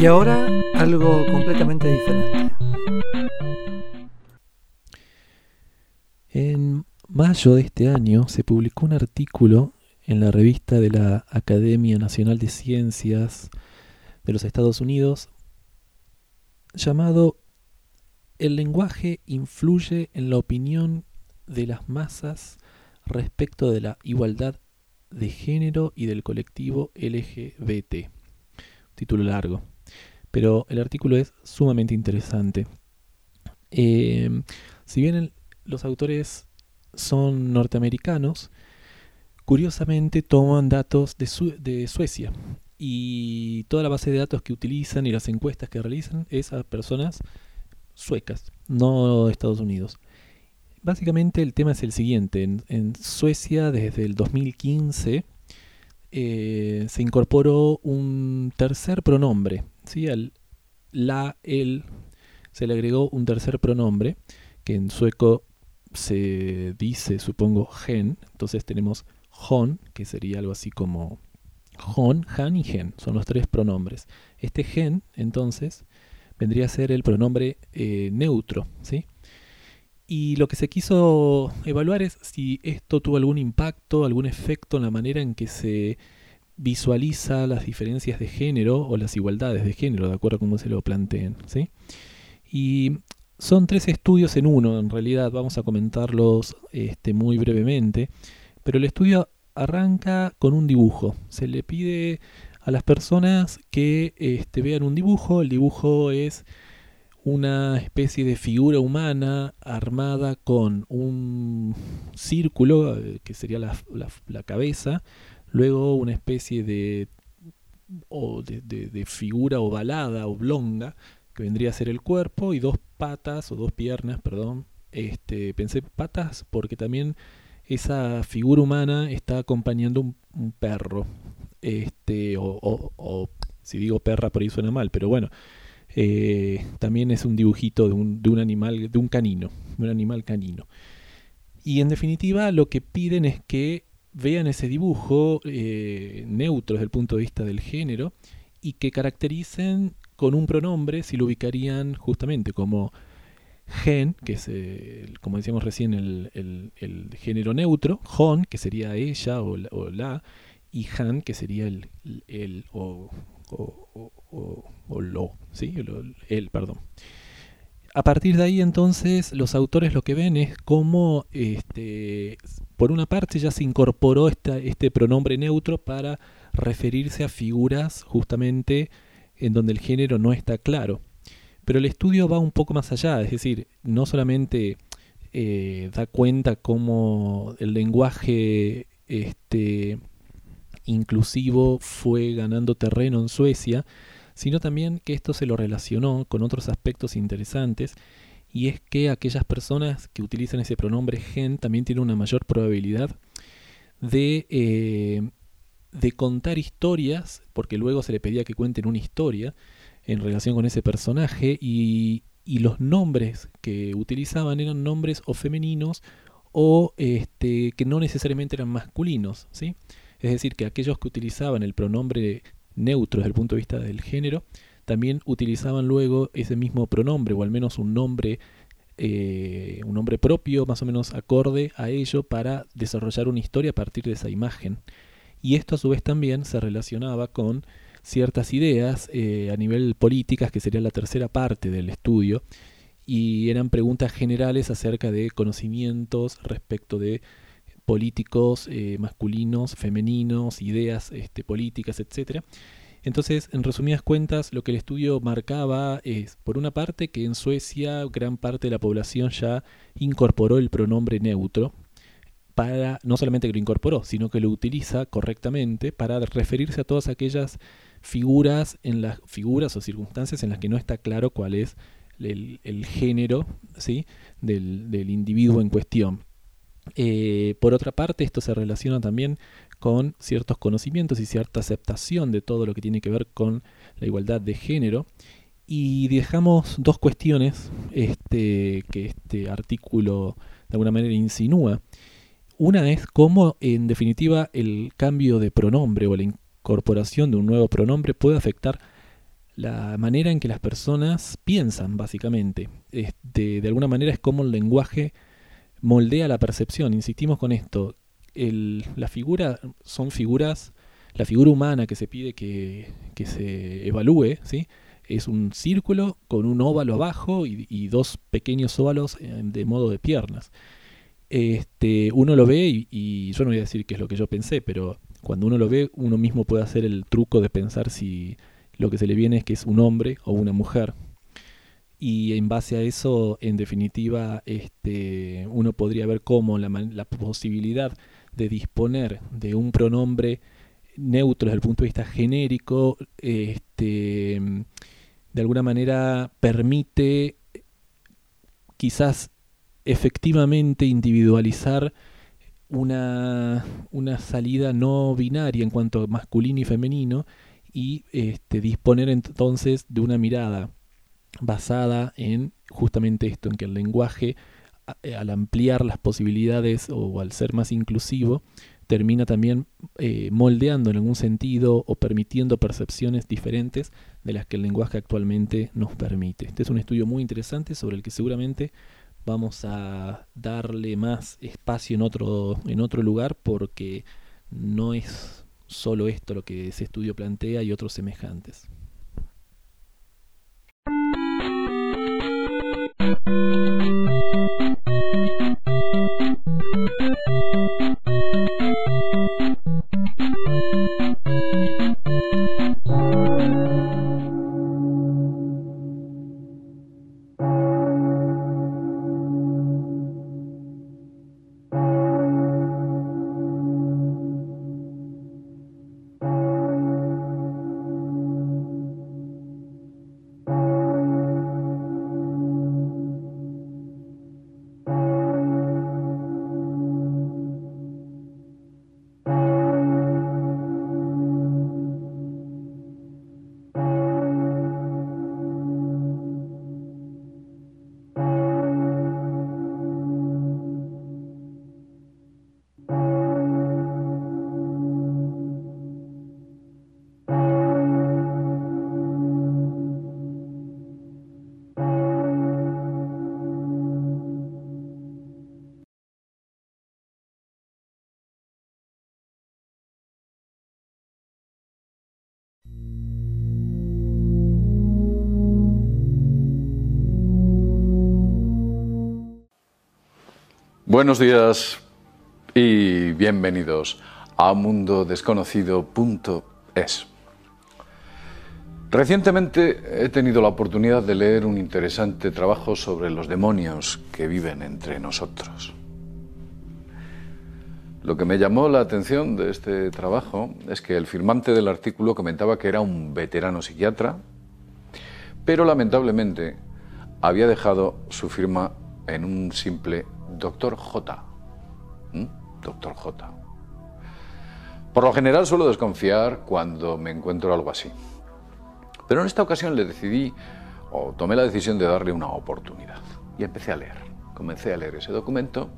Y ahora algo completamente diferente.
En mayo de este año se publicó un artículo en la revista de la Academia Nacional de Ciencias de los Estados Unidos llamado El lenguaje influye en la opinión de las masas respecto de la igualdad de género y del colectivo LGBT. Título largo, pero el artículo es sumamente interesante. Eh, si bien los autores son norteamericanos, curiosamente toman datos de, Suecia y toda la base de datos que utilizan y las encuestas que realizan es a personas suecas, no Estados Unidos. Básicamente el tema es el siguiente, en, Suecia desde el 2015 eh, se incorporó un tercer pronombre, ¿sí? al la, el, se le agregó un tercer pronombre que en sueco se dice, supongo, gen, entonces tenemos hon, que sería algo así como hon, han y gen, son los tres pronombres. Este gen, entonces, vendría a ser el pronombre eh, neutro, ¿sí? Y lo que se quiso evaluar es si esto tuvo algún impacto, algún efecto en la manera en que se visualiza las diferencias de género o las igualdades de género, de acuerdo a cómo se lo planteen, ¿sí? Y son tres estudios en uno, en realidad vamos a comentarlos este, muy brevemente, pero el estudio arranca con un dibujo. Se le pide a las personas que este, vean un dibujo, el dibujo es una especie de figura humana armada con un círculo, eh, que sería la, cabeza, luego una especie de, de, de figura ovalada, oblonga, que vendría a ser el cuerpo, y dos patas o dos piernas, perdón. Este, pensé patas porque también esa figura humana está acompañando un, perro. Este, o, o, si digo perra por ahí suena mal, pero bueno, eh, también es un dibujito de un, de un animal, de un canino, un animal canino. Y en definitiva lo que piden es que vean ese dibujo eh, neutro desde el punto de vista del género y que caractericen con un pronombre si lo ubicarían justamente como gen, que es, como decíamos recién, el, género neutro, hon, que sería ella o la, y han, que sería el, o, lo, ¿sí? el, perdón. A partir de ahí entonces los autores lo que ven es cómo este, por una parte ya se incorporó este pronombre neutro para referirse a figuras justamente en donde el género no está claro. Pero el estudio va un poco más allá, es decir, no solamente eh, da cuenta cómo el lenguaje este, inclusivo fue ganando terreno en Suecia, sino también que esto se lo relacionó con otros aspectos interesantes y es que aquellas personas que utilizan ese pronombre gen también tienen una mayor probabilidad de, eh, de contar historias, porque luego se le pedía que cuenten una historia en relación con ese personaje y, y los nombres que utilizaban eran nombres o femeninos o este, que no necesariamente eran masculinos, ¿sí? Es decir, que aquellos que utilizaban el pronombre neutro desde el punto de vista del género, también utilizaban luego ese mismo pronombre, o al menos un nombre, eh, un nombre propio, más o menos acorde a ello, para desarrollar una historia a partir de esa imagen. Y esto a su vez también se relacionaba con ciertas ideas eh, a nivel políticas, que sería la tercera parte del estudio, y eran preguntas generales acerca de conocimientos respecto de políticos eh, masculinos, femeninos, ideas este, políticas, etc. Entonces, en resumidas cuentas, lo que el estudio marcaba es, por una parte, que en Suecia gran parte de la población ya incorporó el pronombre neutro, para, no solamente que lo incorporó, sino que lo utiliza correctamente para referirse a todas aquellas figuras en las figuras o circunstancias en las que no está claro cuál es el, género del, individuo en cuestión. Eh, por otra parte, esto se relaciona también con ciertos conocimientos y cierta aceptación de todo lo que tiene que ver con la igualdad de género. Y dejamos dos cuestiones este, que este artículo de alguna manera insinúa. Una es cómo, en definitiva, el cambio de pronombre o la incorporación de un nuevo pronombre puede afectar la manera en que las personas piensan, básicamente. Este, de alguna manera es como el lenguaje moldea la percepción. Insistimos con esto la figura son figuras, la figura humana que se pide que, se evalúe, ¿sí? es un círculo con un óvalo abajo y, dos pequeños óvalos eh, de modo de piernas. Este, uno lo ve y, yo no voy a decir qué es lo que yo pensé, pero cuando uno lo ve, uno mismo puede hacer el truco de pensar si lo que se le viene es que es un hombre o una mujer. Y en base a eso, en definitiva, este, uno podría ver cómo la posibilidad de disponer de un pronombre neutro desde el punto de vista genérico, este, de alguna manera permite quizás efectivamente individualizar una, una, salida no binaria en cuanto a masculino y femenino y este, disponer entonces de una mirada basada en justamente esto, en que el lenguaje al ampliar las posibilidades o al ser más inclusivo, termina también eh, moldeando en algún sentido o permitiendo percepciones diferentes de las que el lenguaje actualmente nos permite. Este es un estudio muy interesante sobre el que seguramente vamos a darle más espacio en otro, en otro lugar porque no es solo esto lo que ese estudio plantea y otros semejantes. Thank you.
Buenos días y bienvenidos a mundodesconocido.es. Recientemente he tenido la oportunidad de leer un interesante trabajo sobre los demonios que viven entre nosotros. Lo que me llamó la atención de este trabajo es que el firmante del artículo comentaba que era un veterano psiquiatra pero lamentablemente había dejado su firma en un simple Doctor J. ¿Mm? Doctor J. Por lo general suelo desconfiar cuando me encuentro algo así. Pero en esta ocasión le decidí, o tomé la decisión de darle una oportunidad. Y empecé a leer. Comencé a leer ese documento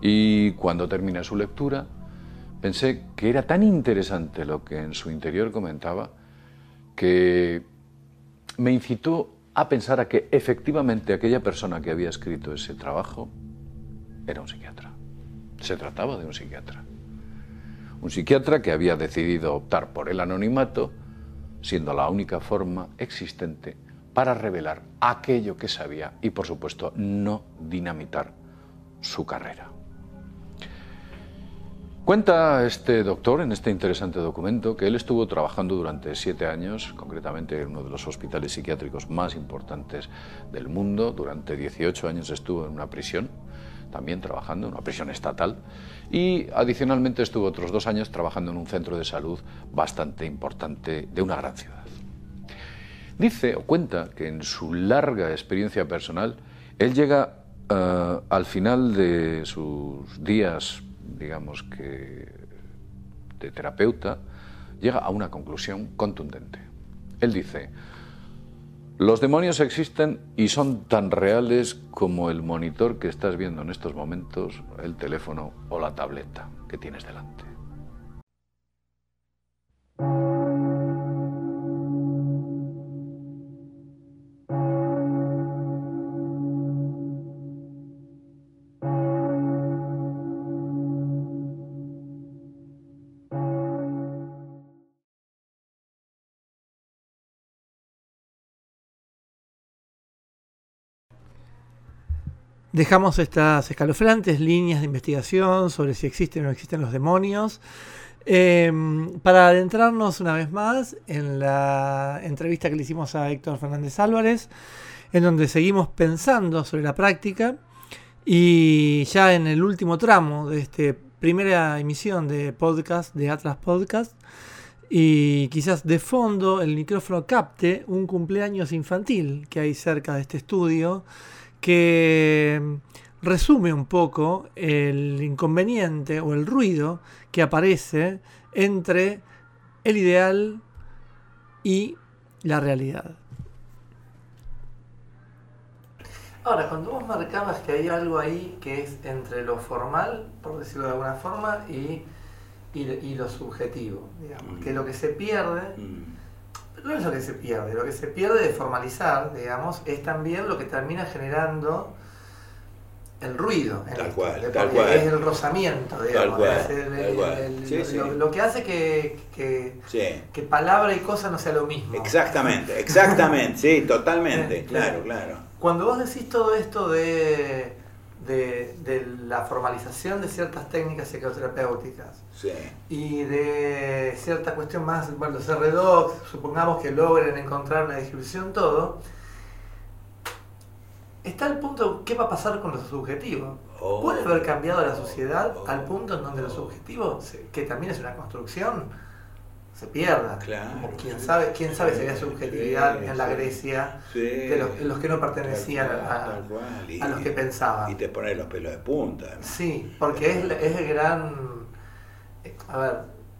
y cuando terminé su lectura pensé que era tan interesante lo que en su interior comentaba que me incitó a pensar a que efectivamente aquella persona que había escrito ese trabajo era un psiquiatra. Se trataba de un psiquiatra. Un psiquiatra que había decidido optar por el anonimato, siendo la única forma existente para revelar aquello que sabía y, por supuesto, no dinamitar su carrera. Cuenta este doctor en este interesante documento que él estuvo trabajando durante siete años, concretamente en uno de los hospitales psiquiátricos más importantes del mundo. Durante 18 años estuvo en una prisión, también trabajando en una prisión estatal, y adicionalmente estuvo otros dos años trabajando en un centro de salud bastante importante de una gran ciudad. Dice o cuenta que en su larga experiencia personal, él llega eh, al final de sus días digamos que de terapeuta, llega a una conclusión contundente. Él dice, los demonios existen y son tan reales como el monitor que estás viendo en estos momentos, el teléfono o la tableta que tienes delante.
Dejamos estas escalofriantes líneas de investigación sobre si existen o no existen los demonios. Em, para adentrarnos una vez más en la entrevista que le hicimos a Héctor Fernández Álvarez, en donde seguimos pensando sobre la práctica y ya en el último tramo de esta primera emisión de podcast, de Atlas Podcast, y quizás de fondo el micrófono capte un cumpleaños infantil que hay cerca de este estudio que resume un poco el inconveniente o el ruido que aparece entre el ideal y la realidad. Ahora, cuando vos marcabas que hay algo ahí que es entre lo formal, por decirlo de alguna forma, y, y, lo subjetivo, digamos, que lo que se pierde mm no es lo que se pierde, lo que se pierde de formalizar, digamos, es también lo que termina generando el ruido.
tal cual,
tal
cual.
Es el rozamiento, digamos. lo, que hace que, que, palabra y cosa no sea lo mismo.
Exactamente, exactamente, sí, [LAUGHS] totalmente, claro, claro.
Cuando vos decís todo esto de de, la formalización de ciertas técnicas psicoterapéuticas. Y de cierta cuestión más, bueno, los R2, supongamos que logren encontrar una descripción, todo, está el punto, ¿qué va a pasar con los subjetivos? Oh. ¿Puede haber cambiado la sociedad al punto en donde los subjetivos, que también es una construcción, se pierda.
Claro,
quién sabe, quién sabe si había subjetividad en la Grecia de los, que no pertenecían a, los que pensaban.
Y te pones los pelos de punta.
Sí, porque es, es el gran. A ver,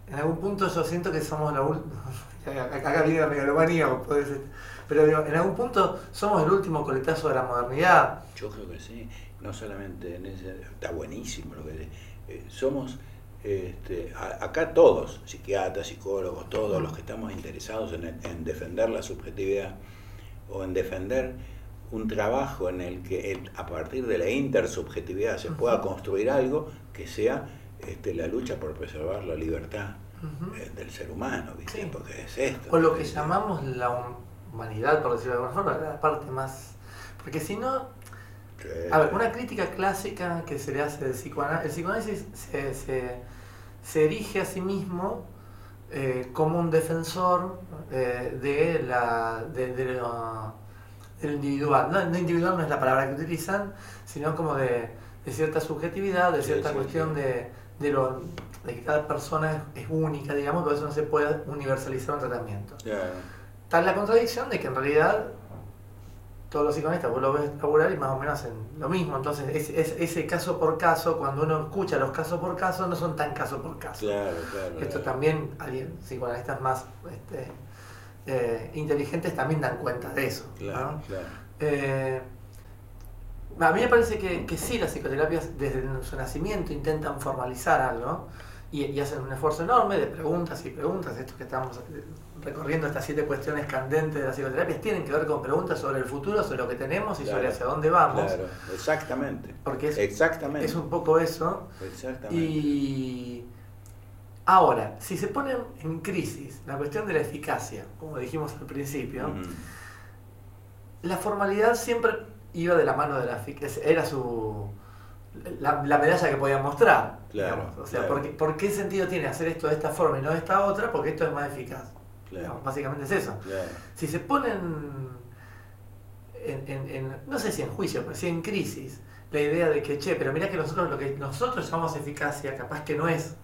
en algún punto yo siento que somos la última. [LAUGHS] Acá viene la megalomanía, ser. Pero digo, en algún punto somos el último coletazo de la modernidad.
Yo creo que sí. No solamente en ese. Está buenísimo lo que. Eh, somos este, acá todos, psiquiatras, psicólogos, todos los que estamos interesados en, defender la subjetividad o en defender un trabajo en el que a partir de la intersubjetividad se pueda construir algo que sea este, la lucha por preservar la libertad eh, del ser humano, porque es esto.
O lo que llamamos la humanidad, por decirlo de alguna forma, la parte más... Porque si no, a ver, una crítica clásica que se le hace del psicoanálisis, el psicoanálisis se, se erige a sí mismo eh, como un defensor eh, de la, de, del individual. No, individual no es la palabra que utilizan, sino como de, cierta subjetividad, de cierta cuestión De, de, lo, de que cada persona es, única, digamos, por eso no se puede universalizar un tratamiento. Tal la contradicción de que en realidad todos los psicoanalistas, vos lo ves laburar y más o menos hacen lo mismo. Entonces, es, es- ese caso por caso, cuando uno escucha los casos por caso, no son tan caso por caso.
Claro, claro.
Esto también, alguien, psicoanalistas más este, eh, inteligentes también dan cuenta de eso. ¿no? Eh, a mí me parece que, que sí, las psicoterapias desde su nacimiento intentan formalizar algo y, y hacen un esfuerzo enorme de preguntas y preguntas. Esto que estamos eh, recorriendo, estas siete cuestiones candentes de las psicoterapias, tienen que ver con preguntas sobre el futuro, sobre lo que tenemos y
Claro,
sobre hacia dónde vamos.
Claro, exactamente.
Porque es,
Exactamente.
es un poco eso.
Exactamente.
Y ahora, si se pone en crisis la cuestión de la eficacia, como dijimos al principio, la formalidad siempre iba de la mano de la eficacia, era su la, la medalla que podían mostrar.
Claro,
digamos. O sea,
claro.
¿por, qué, por qué sentido tiene hacer esto de esta forma y no de esta otra? Porque esto es más eficaz.
Claro.
Digamos, Básicamente es eso. Si se ponen en, en- en- no sé si en juicio, pero sí en crisis, la idea de que, che, pero mirá que nosotros lo que nosotros llamamos eficacia, capaz que no es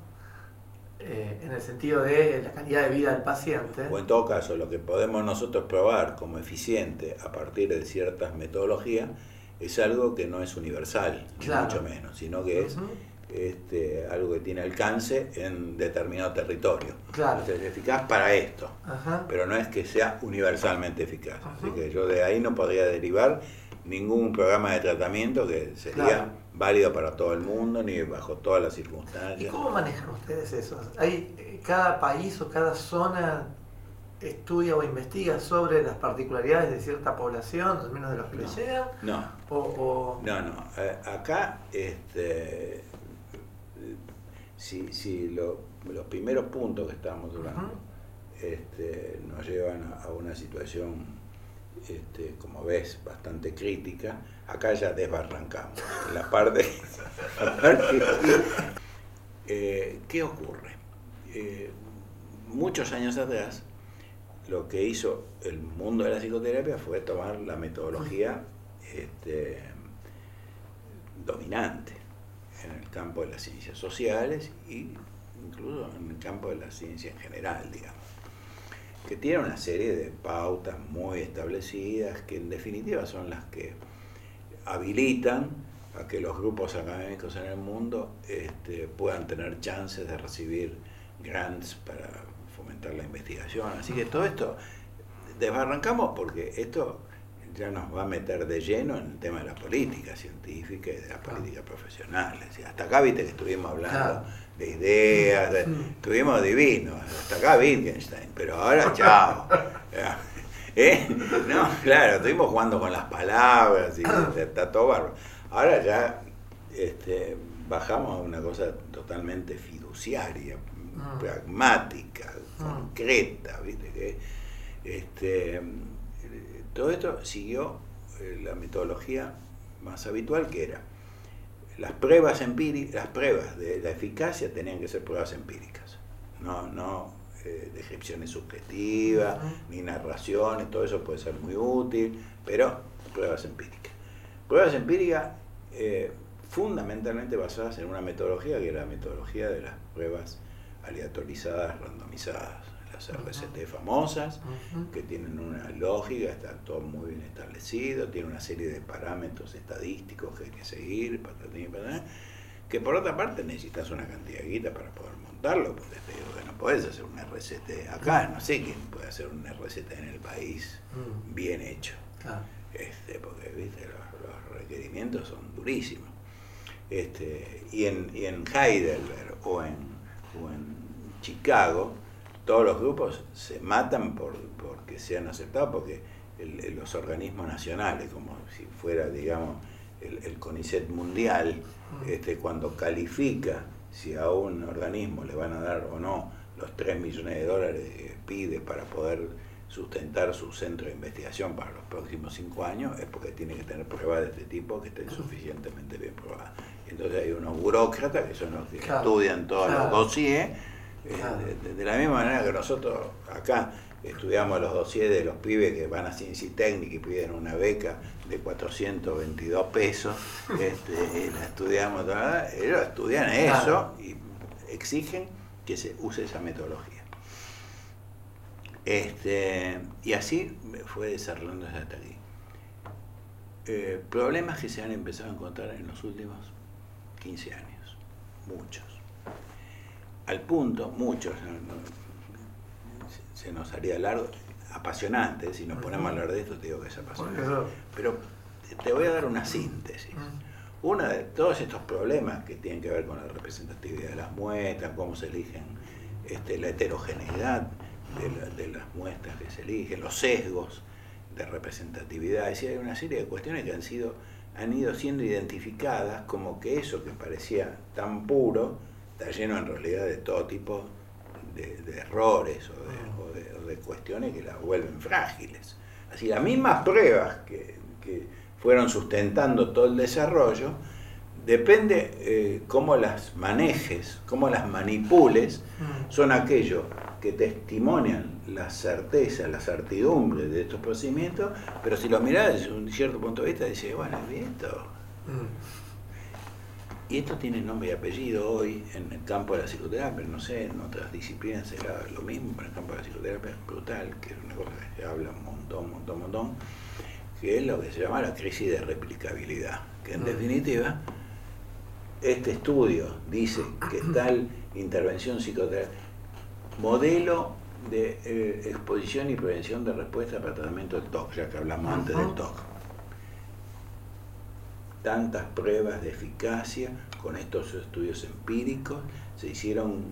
eh, en el sentido de la calidad de vida del paciente.
O en todo caso, lo que podemos nosotros probar como eficiente a partir de ciertas metodologías es algo que no es universal, ni
Claro.
mucho menos, sino que es este, algo que tiene alcance en determinado territorio.
Claro.
Entonces, es eficaz para esto,
Ajá.
pero no es que sea universalmente eficaz. Así que yo de ahí no podría derivar ningún programa de tratamiento que sería
Claro.
válido para todo el mundo ni bajo todas las
¿Y
circunstancias.
cómo manejan ustedes eso? ¿Hay, eh, ¿Cada país o cada zona estudia o investiga sobre las particularidades de cierta población, al menos de los que
No.
llegan?
No,
O, o-
No, no. acá, este, si, si lo- los primeros puntos que estamos
Ujú. este,
nos llevan a, a una situación, este, como ves, bastante crítica, acá ya desbarrancamos. En la parte, la [LAUGHS] parte- Eh, ¿Qué ocurre? Eh, muchos años atrás, lo que hizo el mundo de la psicoterapia fue tomar la metodología este, dominante en el campo de las ciencias sociales y incluso en el campo de la ciencia en general, digamos, que tiene una serie de pautas muy establecidas que en definitiva son las que habilitan a que los grupos académicos en el mundo este, puedan tener chances de recibir grants para fomentar la investigación. Así que todo esto desbarrancamos porque esto ya nos va a meter de lleno en el tema de la política científica y de la
Claro.
política profesional. Es decir, hasta acá viste que estuvimos hablando de ideas, de- estuvimos divinos, hasta acá Wittgenstein, pero ahora chao. [LAUGHS] [LAUGHS] ¿Eh? No, claro, estuvimos jugando con las palabras y está todo bárbaro. Ahora ya este, bajamos a una cosa totalmente fiduciaria,
Mm.
pragmática,
Mm.
concreta, ¿viste? Que, este, todo esto siguió eh, la metodología más habitual que era las pruebas empíricas, las pruebas de la eficacia tenían que ser pruebas empíricas, no, no eh, descripciones subjetivas, ni narraciones, todo eso puede ser muy útil, pero pruebas empíricas. Pruebas empíricas eh, fundamentalmente basadas en una metodología que es la metodología de las pruebas aleatorizadas, randomizadas, las RCT famosas, que tienen una lógica, está todo muy bien establecido, tiene una serie de parámetros estadísticos que hay que seguir, patatín y patatán, que por otra parte necesitas una cantidad de guita para poder montarlo, porque te digo que no podés hacer un RCT acá, no sé quién puede hacer un RCT en el país
Mm,
bien hecho, este, porque ¿viste? Los, los requerimientos son durísimos. Este, y, en, y en Heidelberg o en, o en Chicago, todos los grupos se matan por porque sean aceptados, porque el- los organismos nacionales, como si fuera, digamos, el, el CONICET mundial, este, cuando califica si a un organismo le van a dar o no los 3 millones de dólares que pide para poder sustentar su centro de investigación para los próximos 5 años, es porque tiene que tener pruebas de este tipo que estén suficientemente bien probadas. Entonces hay unos burócratas que son los que
Claro,
estudian todos
claro.
los dossiers, eh,
Claro.
de, la misma manera que nosotros acá estudiamos los dossiers de los pibes que van a ciencia y técnica y piden una beca de 422 pesos, [LAUGHS] este, la estudiamos, ellos estudian eso y exigen que se use esa metodología. Este, y así fue desarrollándose hasta aquí. eh, problemas que se han empezado a encontrar en los últimos 15 años, muchos. Al punto, muchos, se nos haría largo, apasionante, si nos ponemos a hablar de esto te digo que es apasionante. Pero te voy a dar una síntesis. Uno de todos estos problemas que tienen que ver con la representatividad de las muestras, cómo se eligen, este, la heterogeneidad de, las muestras que se eligen, los sesgos de representatividad, es decir, hay una serie de cuestiones que han sido han ido siendo identificadas como que eso que parecía tan puro está lleno en realidad de todo tipo de, errores o de, cuestiones que las vuelven frágiles. Así, las mismas pruebas que, que fueron sustentando todo el desarrollo, depende eh, cómo las manejes, cómo las manipules, mm. son aquellos que testimonian la certeza, la certidumbre de estos procedimientos, pero si lo miras desde un cierto punto de vista, dices, bueno, es esto. Y esto tiene nombre y apellido hoy en el campo de la psicoterapia, no sé, en otras disciplinas será lo mismo, pero en el campo de la psicoterapia es brutal, que es una cosa que se habla un montón, un montón, un montón que es lo que se llama la crisis de replicabilidad, que en mm. definitiva este estudio dice que [CLEARS THROAT] tal intervención psicoterapéutica, modelo de eh, exposición y prevención de respuesta para tratamiento del TOC, ya que hablamos antes del TOC. Tantas pruebas de eficacia con estos estudios empíricos, se hicieron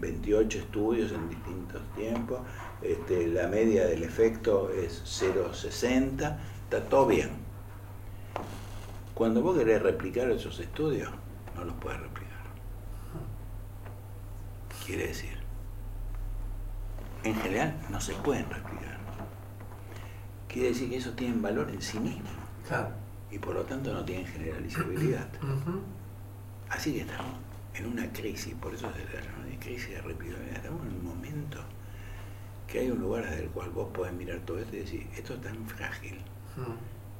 28 estudios en distintos tiempos, este, la media del efecto es 0,60, está todo bien. Cuando vos querés replicar esos estudios, no los puedes replicar. Quiere decir, en general no se pueden replicar. Quiere decir que eso tienen valor en sí mismo. Y por lo tanto no tienen generalizabilidad. [CLEARS THROAT] Así que estamos en una crisis, por eso se llama crisis de replicabilidad. Estamos en un momento que hay un lugar desde el cual vos podés mirar todo esto y decir, esto es tan frágil,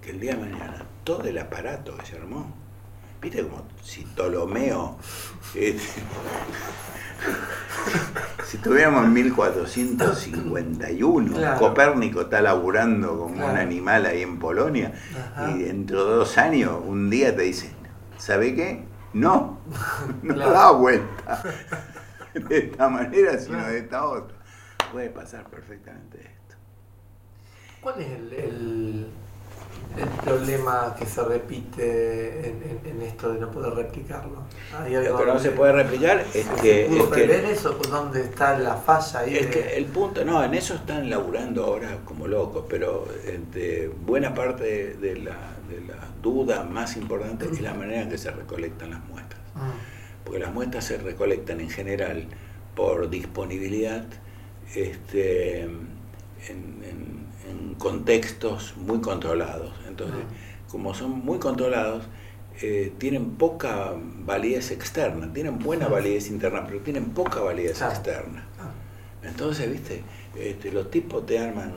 que el día de mañana todo el aparato que se armó, viste como si Ptolomeo, este, si estuviéramos en 1451, Copérnico está laburando como un animal ahí en Polonia, y dentro de dos años, un día te dicen, ¿sabe qué? No, [LAUGHS] no da vuelta. De esta manera, sino de esta otra. Puede pasar perfectamente esto.
¿Cuál es el, el, problema que se repite en, esto de no poder replicarlo?
Lo que no se puede replicar es que...
¿Pudo prever eso? ¿Dónde está la falla ahí?
Es que el punto, no, en eso están laburando ahora como locos, pero este, buena parte de, la, de la duda más importante es la manera en que se recolectan las muestras. Ah. Porque las muestras se recolectan en general por disponibilidad este, en, contextos muy controlados. Entonces, ah. como son muy controlados, eh, tienen poca validez externa, tienen buena validez interna, pero tienen poca validez externa. Entonces, viste, este, los tipos te arman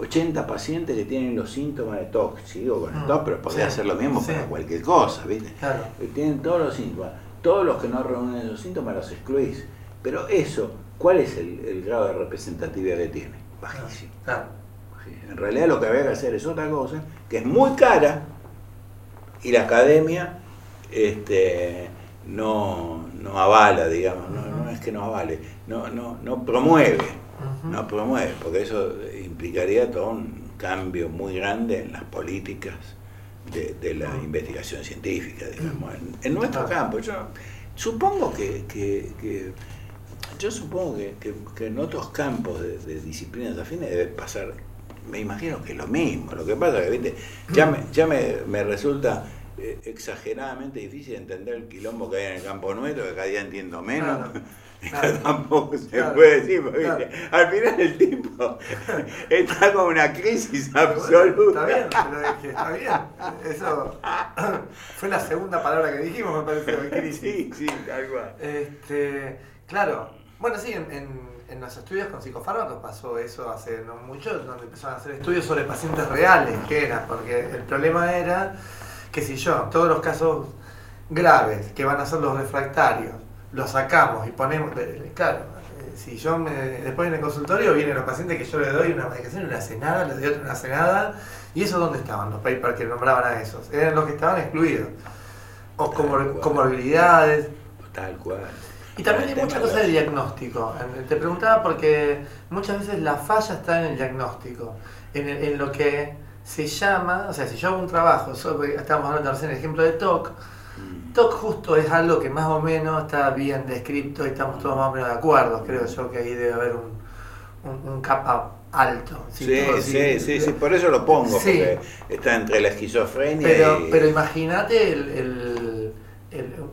80 eh, pacientes que tienen los síntomas de TOC, sigo con el ah. TOC, pero podría hacer lo mismo para cualquier cosa, viste. Eh, tienen todos los síntomas. Todos los que no reúnen esos síntomas los excluís. Pero eso ¿Cuál es el, grado de representatividad que tiene? Bajísimo. Ah. En realidad lo que había que hacer es otra cosa, que es muy cara, y la academia este, no, avala, digamos, no, es que no avale, no, no, no promueve, no promueve, porque eso implicaría todo un cambio muy grande en las políticas de, la investigación científica, digamos, en, nuestro campo. Yo supongo que yo supongo que, en otros campos de, disciplinas afines debe pasar, me imagino que es lo mismo. Lo que pasa es que, ¿viste? ya, me, ya me, resulta eh, exageradamente difícil entender el quilombo que hay en el campo nuestro, que cada día entiendo menos. [LAUGHS] tampoco se puede decir, al final el tipo [LAUGHS] está con una crisis absoluta.
Está bien, pero está bien. Eso [LAUGHS] fue la segunda palabra que dijimos, me parece, crisis.
Sí, sí, tal cual.
Este, claro, bueno, sí, en, los estudios con psicofármacos pasó eso hace no mucho, donde empezaron a hacer estudios sobre pacientes reales, que era, porque el problema era que si yo, todos los casos graves que van a ser los refractarios, los sacamos y ponemos, claro, Eh, Si yo me, después en el consultorio vienen los pacientes que yo le doy una medicación y no hace nada, les doy otra y no hace nada. ¿Y eso dónde estaban los papers que nombraban a esos? Eran los que estaban excluidos. O comor- comorbilidades.
Tal cual.
Y también hay
El
mucha
tema
cosa
de
diagnóstico. Te preguntaba porque muchas veces la falla está en el diagnóstico, en, el- en lo que se llama, o sea, si yo hago un trabajo, sobre, estábamos hablando recién el ejemplo de TOC,
Mm.
TOC justo es algo que más o menos está bien descrito y estamos todos más o menos de acuerdo. Creo yo que ahí debe haber un, un, un capa alto.
Sí,
todo
sí, sí, sí, por eso lo pongo,
Sí.
porque está entre la esquizofrenia
Pero,
y...
pero imagínate el- el-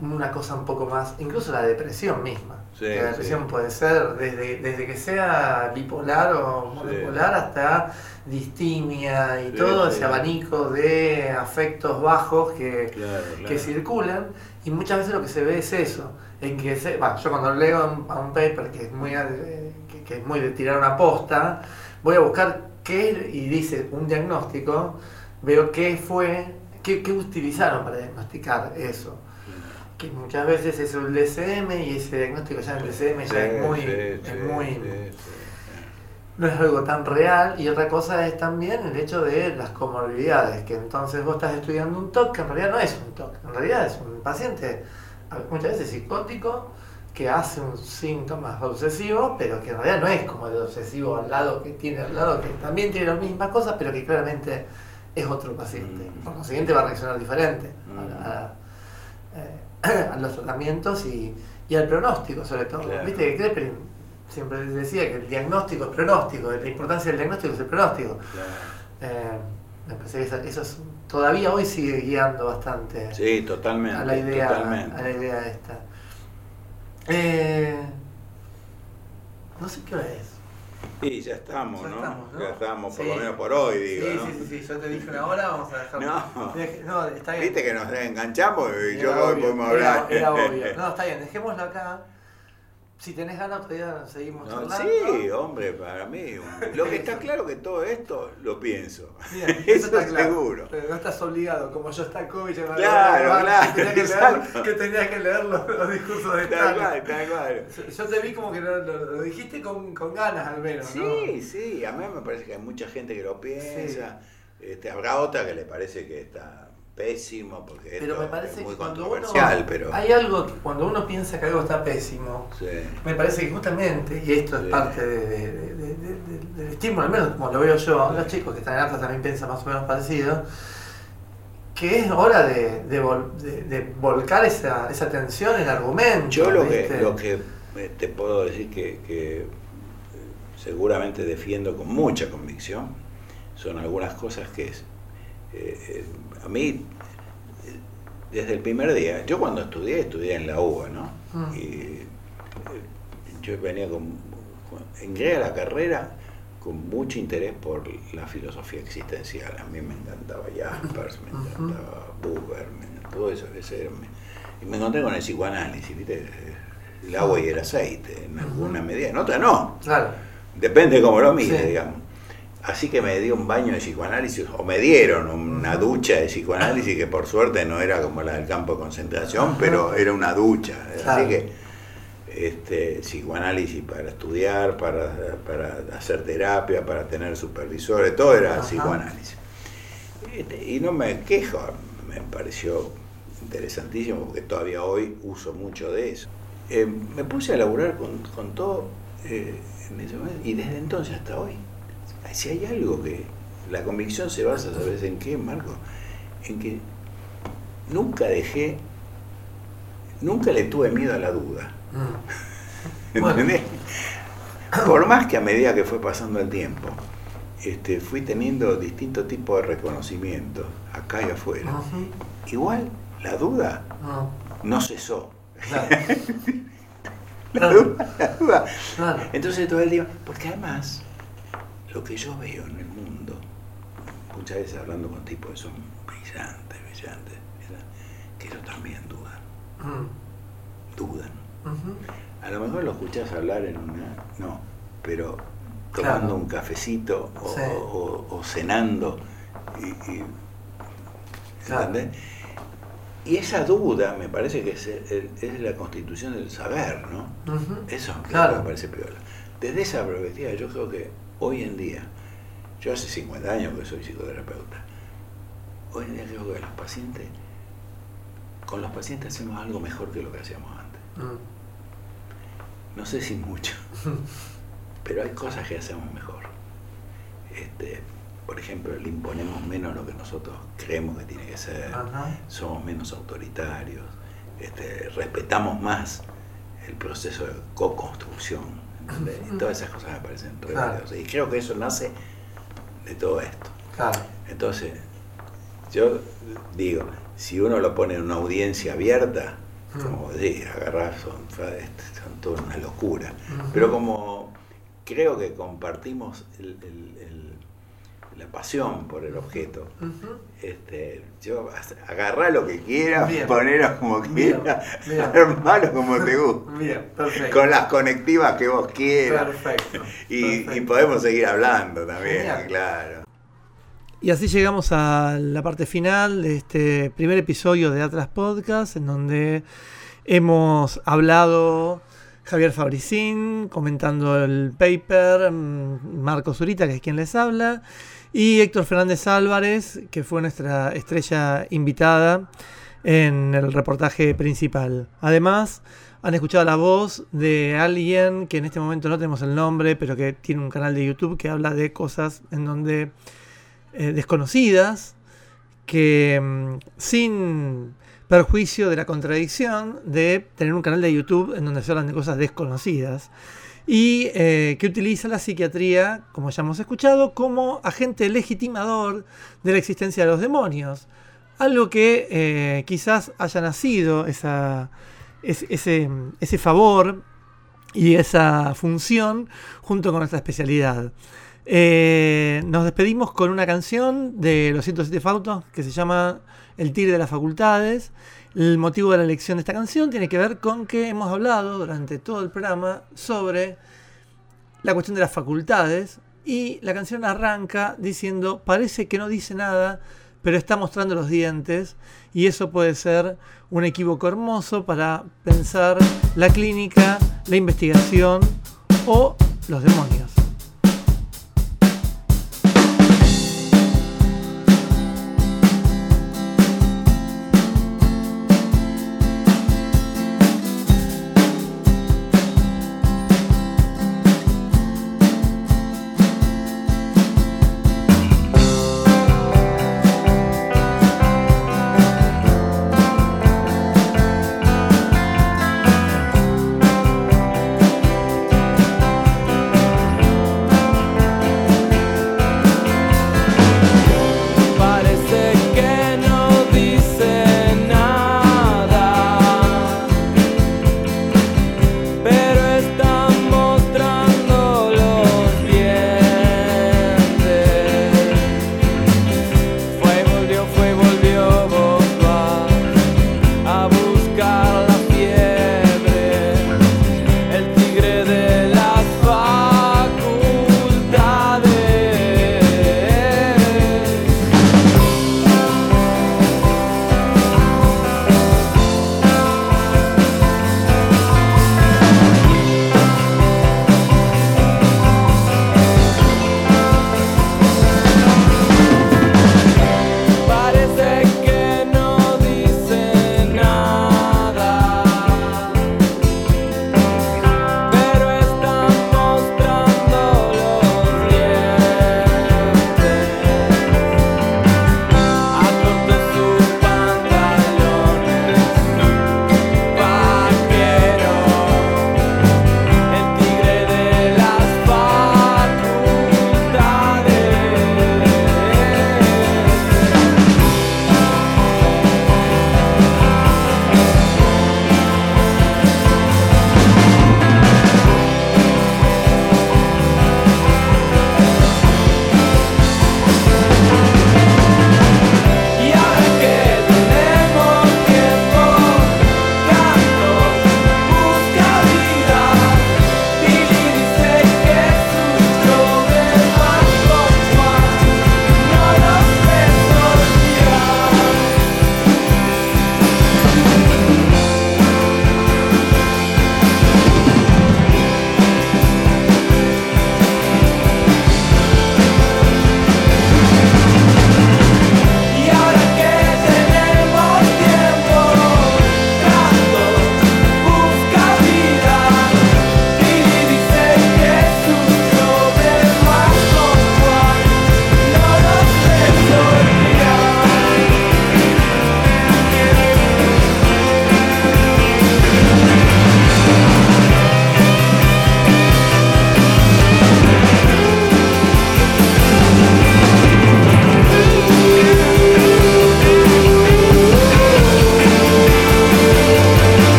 una cosa un poco más, incluso la depresión misma.
Sí,
la depresión
sí.
puede ser desde, desde que sea bipolar o
Sí.
monopolar hasta distimia y todo ese abanico de afectos bajos que,
Claro,
que circulan y muchas veces lo que se ve es eso en que se, bueno, yo cuando leo a un, paper que es muy eh, que, que es muy de tirar una posta voy a buscar qué y dice un diagnóstico veo qué fue qué, qué utilizaron para diagnosticar eso que muchas veces es el DSM y ese diagnóstico ya en el DSM ya es muy, es muy no es algo tan real y otra cosa es también el hecho de las comorbilidades, que entonces vos estás estudiando un TOC que en realidad no es un TOC, en realidad es un paciente muchas veces psicótico que hace un síntoma obsesivo, pero que en realidad no es como el obsesivo al lado que tiene al lado, que también tiene las mismas cosas, pero que claramente es otro paciente.
Mm.
Por consiguiente va a reaccionar diferente
Mm.
a, eh, a los tratamientos y, y al pronóstico sobre todo.
Claro.
Viste que Kreperin siempre decía que el diagnóstico es pronóstico, la importancia del diagnóstico es el pronóstico.
Claro.
Eh, me parece que eso, eso es- todavía hoy sigue guiando bastante
Sí, totalmente.
a la idea,
totalmente.
a la idea esta. Eh, no sé qué hora es.
Y ya estamos,
Ya
¿no?
estamos, ¿no?
Ya estamos, por
Sí.
lo menos por hoy, digo,
sí,
¿no?
sí, sí, sí, yo te dije una hora, vamos a dejar.
No.
No, está bien.
Viste que nos enganchamos y yo
Era
que
obvio,
podemos
era-
hablar.
Era, obvio. [LAUGHS] No, está bien, dejémoslo acá. Si tenés ganas, todavía seguimos
No,
charlando.
sí, hombre, para mí. Lo que está claro que todo esto lo pienso.
Bien, [LAUGHS]
Eso
está
es
claro.
seguro.
Pero no estás obligado, como yo está COVID,
Claro, claro,
que tenías que, leer, que tenías que leer los, los discursos de
cual, tal cual.
Yo te vi como que lo, lo- dijiste con, con ganas al menos,
Sí, sí, a mí me parece que hay mucha gente que lo piensa. Este, habrá otra que le parece que está pésimo porque
Pero
esto
me parece
es muy
que
controversial,
uno,
pero
hay algo que cuando uno piensa que algo está pésimo,
sí.
me parece que justamente, y esto es
Sí.
parte de- de- de- de- de- del estímulo, al menos como lo veo yo, los chicos que están en Atlas también piensan más o menos parecido, que es hora de, de vol- de- de volcar esa, esa tensión en argumentos.
Yo lo que, lo que eh, te puedo decir que, que, eh, seguramente defiendo con mucha convicción son algunas cosas que es, eh, a mí, desde el primer día, yo cuando estudié, estudié en la UBA, ¿no?
Mm.
Y yo venía con, entré a la carrera con mucho interés por la filosofía existencial. A mí me encantaba Jaspers, me encantaba Buber, me- todo eso. ese era- me- y me encontré con el psicoanálisis, ¿viste? El agua y el aceite, en alguna medida, en otra no.
Claro.
Depende de cómo lo mires,
Sí.
digamos. Así que me dio un baño de psicoanálisis, o me dieron una ducha de psicoanálisis que por suerte no era como la del campo de concentración, pero era una ducha.
Claro.
Así que este, psicoanálisis para estudiar, para, para hacer terapia, para tener supervisores, todo era
Ajá.
psicoanálisis. Este, Y no me quejo, me pareció interesantísimo porque todavía hoy uso mucho de eso. Eh, me puse a laburar con, con todo eh, en ese momento y desde entonces hasta hoy. Si hay algo que la convicción se basa, ¿sabes en qué, Marco? En que nunca dejé, nunca le tuve miedo a la duda.
Mm. [LAUGHS]
¿Entendés? Por más que a medida que fue pasando el tiempo, este, fui teniendo distintos tipos de reconocimientos, acá y afuera. Igual, la duda
No.
no cesó.
Claro.
La
Claro.
duda, la duda.
Claro.
Entonces todo el día, porque además, lo que yo veo en el mundo, muchas veces hablando con tipos que son brillantes, brillantes, brillantes, que ellos también dudan,
Mm.
dudan. A lo mejor lo escuchás hablar en una. No, pero tomando
Claro.
un cafecito o,
Sí.
o- o cenando. Y, y-
Claro.
¿Entendés? y esa duda me parece que es, el- es la constitución del saber, ¿no? Eso
Claro.
me parece piola. Desde esa perspectiva, yo creo que hoy en día, yo hace 50 años que soy psicoterapeuta, hoy en día creo que los pacientes, con los pacientes hacemos algo mejor que lo que hacíamos antes.
Mm.
No sé si mucho, [LAUGHS] pero hay cosas que hacemos mejor. Este, por ejemplo, le imponemos menos lo que nosotros creemos que tiene que ser,
Ajá.
somos menos autoritarios, este, respetamos más el proceso de co-construcción. Todas esas cosas me parecen re
Claro.
valiosas. Y creo que eso nace de todo esto.
Claro.
Entonces, yo digo, si uno lo pone en una audiencia abierta,
Mm.
como decís, agarrar son, son toda una locura. Pero como creo que compartimos el- el- el- la pasión por el objeto,
Ujú.
este, yo agarrá lo que quieras, ponelo como quieras, armalo como te guste,
Bien, perfecto.
con las conectivas que vos quieras.
Perfecto.
Y, podemos seguir hablando también,
Genial.
claro.
Y así llegamos a la parte final de este primer episodio de Atlas Podcast, en donde hemos hablado Javier Fabricín comentando el paper, mm, Marco Zurita, que es quien les habla, y Héctor Fernández Álvarez, que fue nuestra estrella invitada en el reportaje principal. Además, han escuchado la voz de alguien que en este momento no tenemos el nombre, pero que tiene un canal de YouTube que habla de cosas en donde eh, desconocidas que mm, sin perjuicio de la contradicción de tener un canal de YouTube en donde se hablan de cosas desconocidas y eh, que utiliza la psiquiatría, como ya hemos escuchado, como agente legitimador de la existencia de los demonios. Algo que eh, quizás haya nacido esa, es- ese, ese favor y esa función junto con nuestra especialidad. Eh, nos despedimos con una canción de los 107 Fautos que se llama El Tigre de las Facultades. El motivo de la elección de esta canción tiene que ver con que hemos hablado durante todo el programa sobre la cuestión de las facultades y la canción arranca diciendo parece que no dice nada pero está mostrando los dientes y eso puede ser un equívoco hermoso para pensar la clínica, la investigación o los demonios.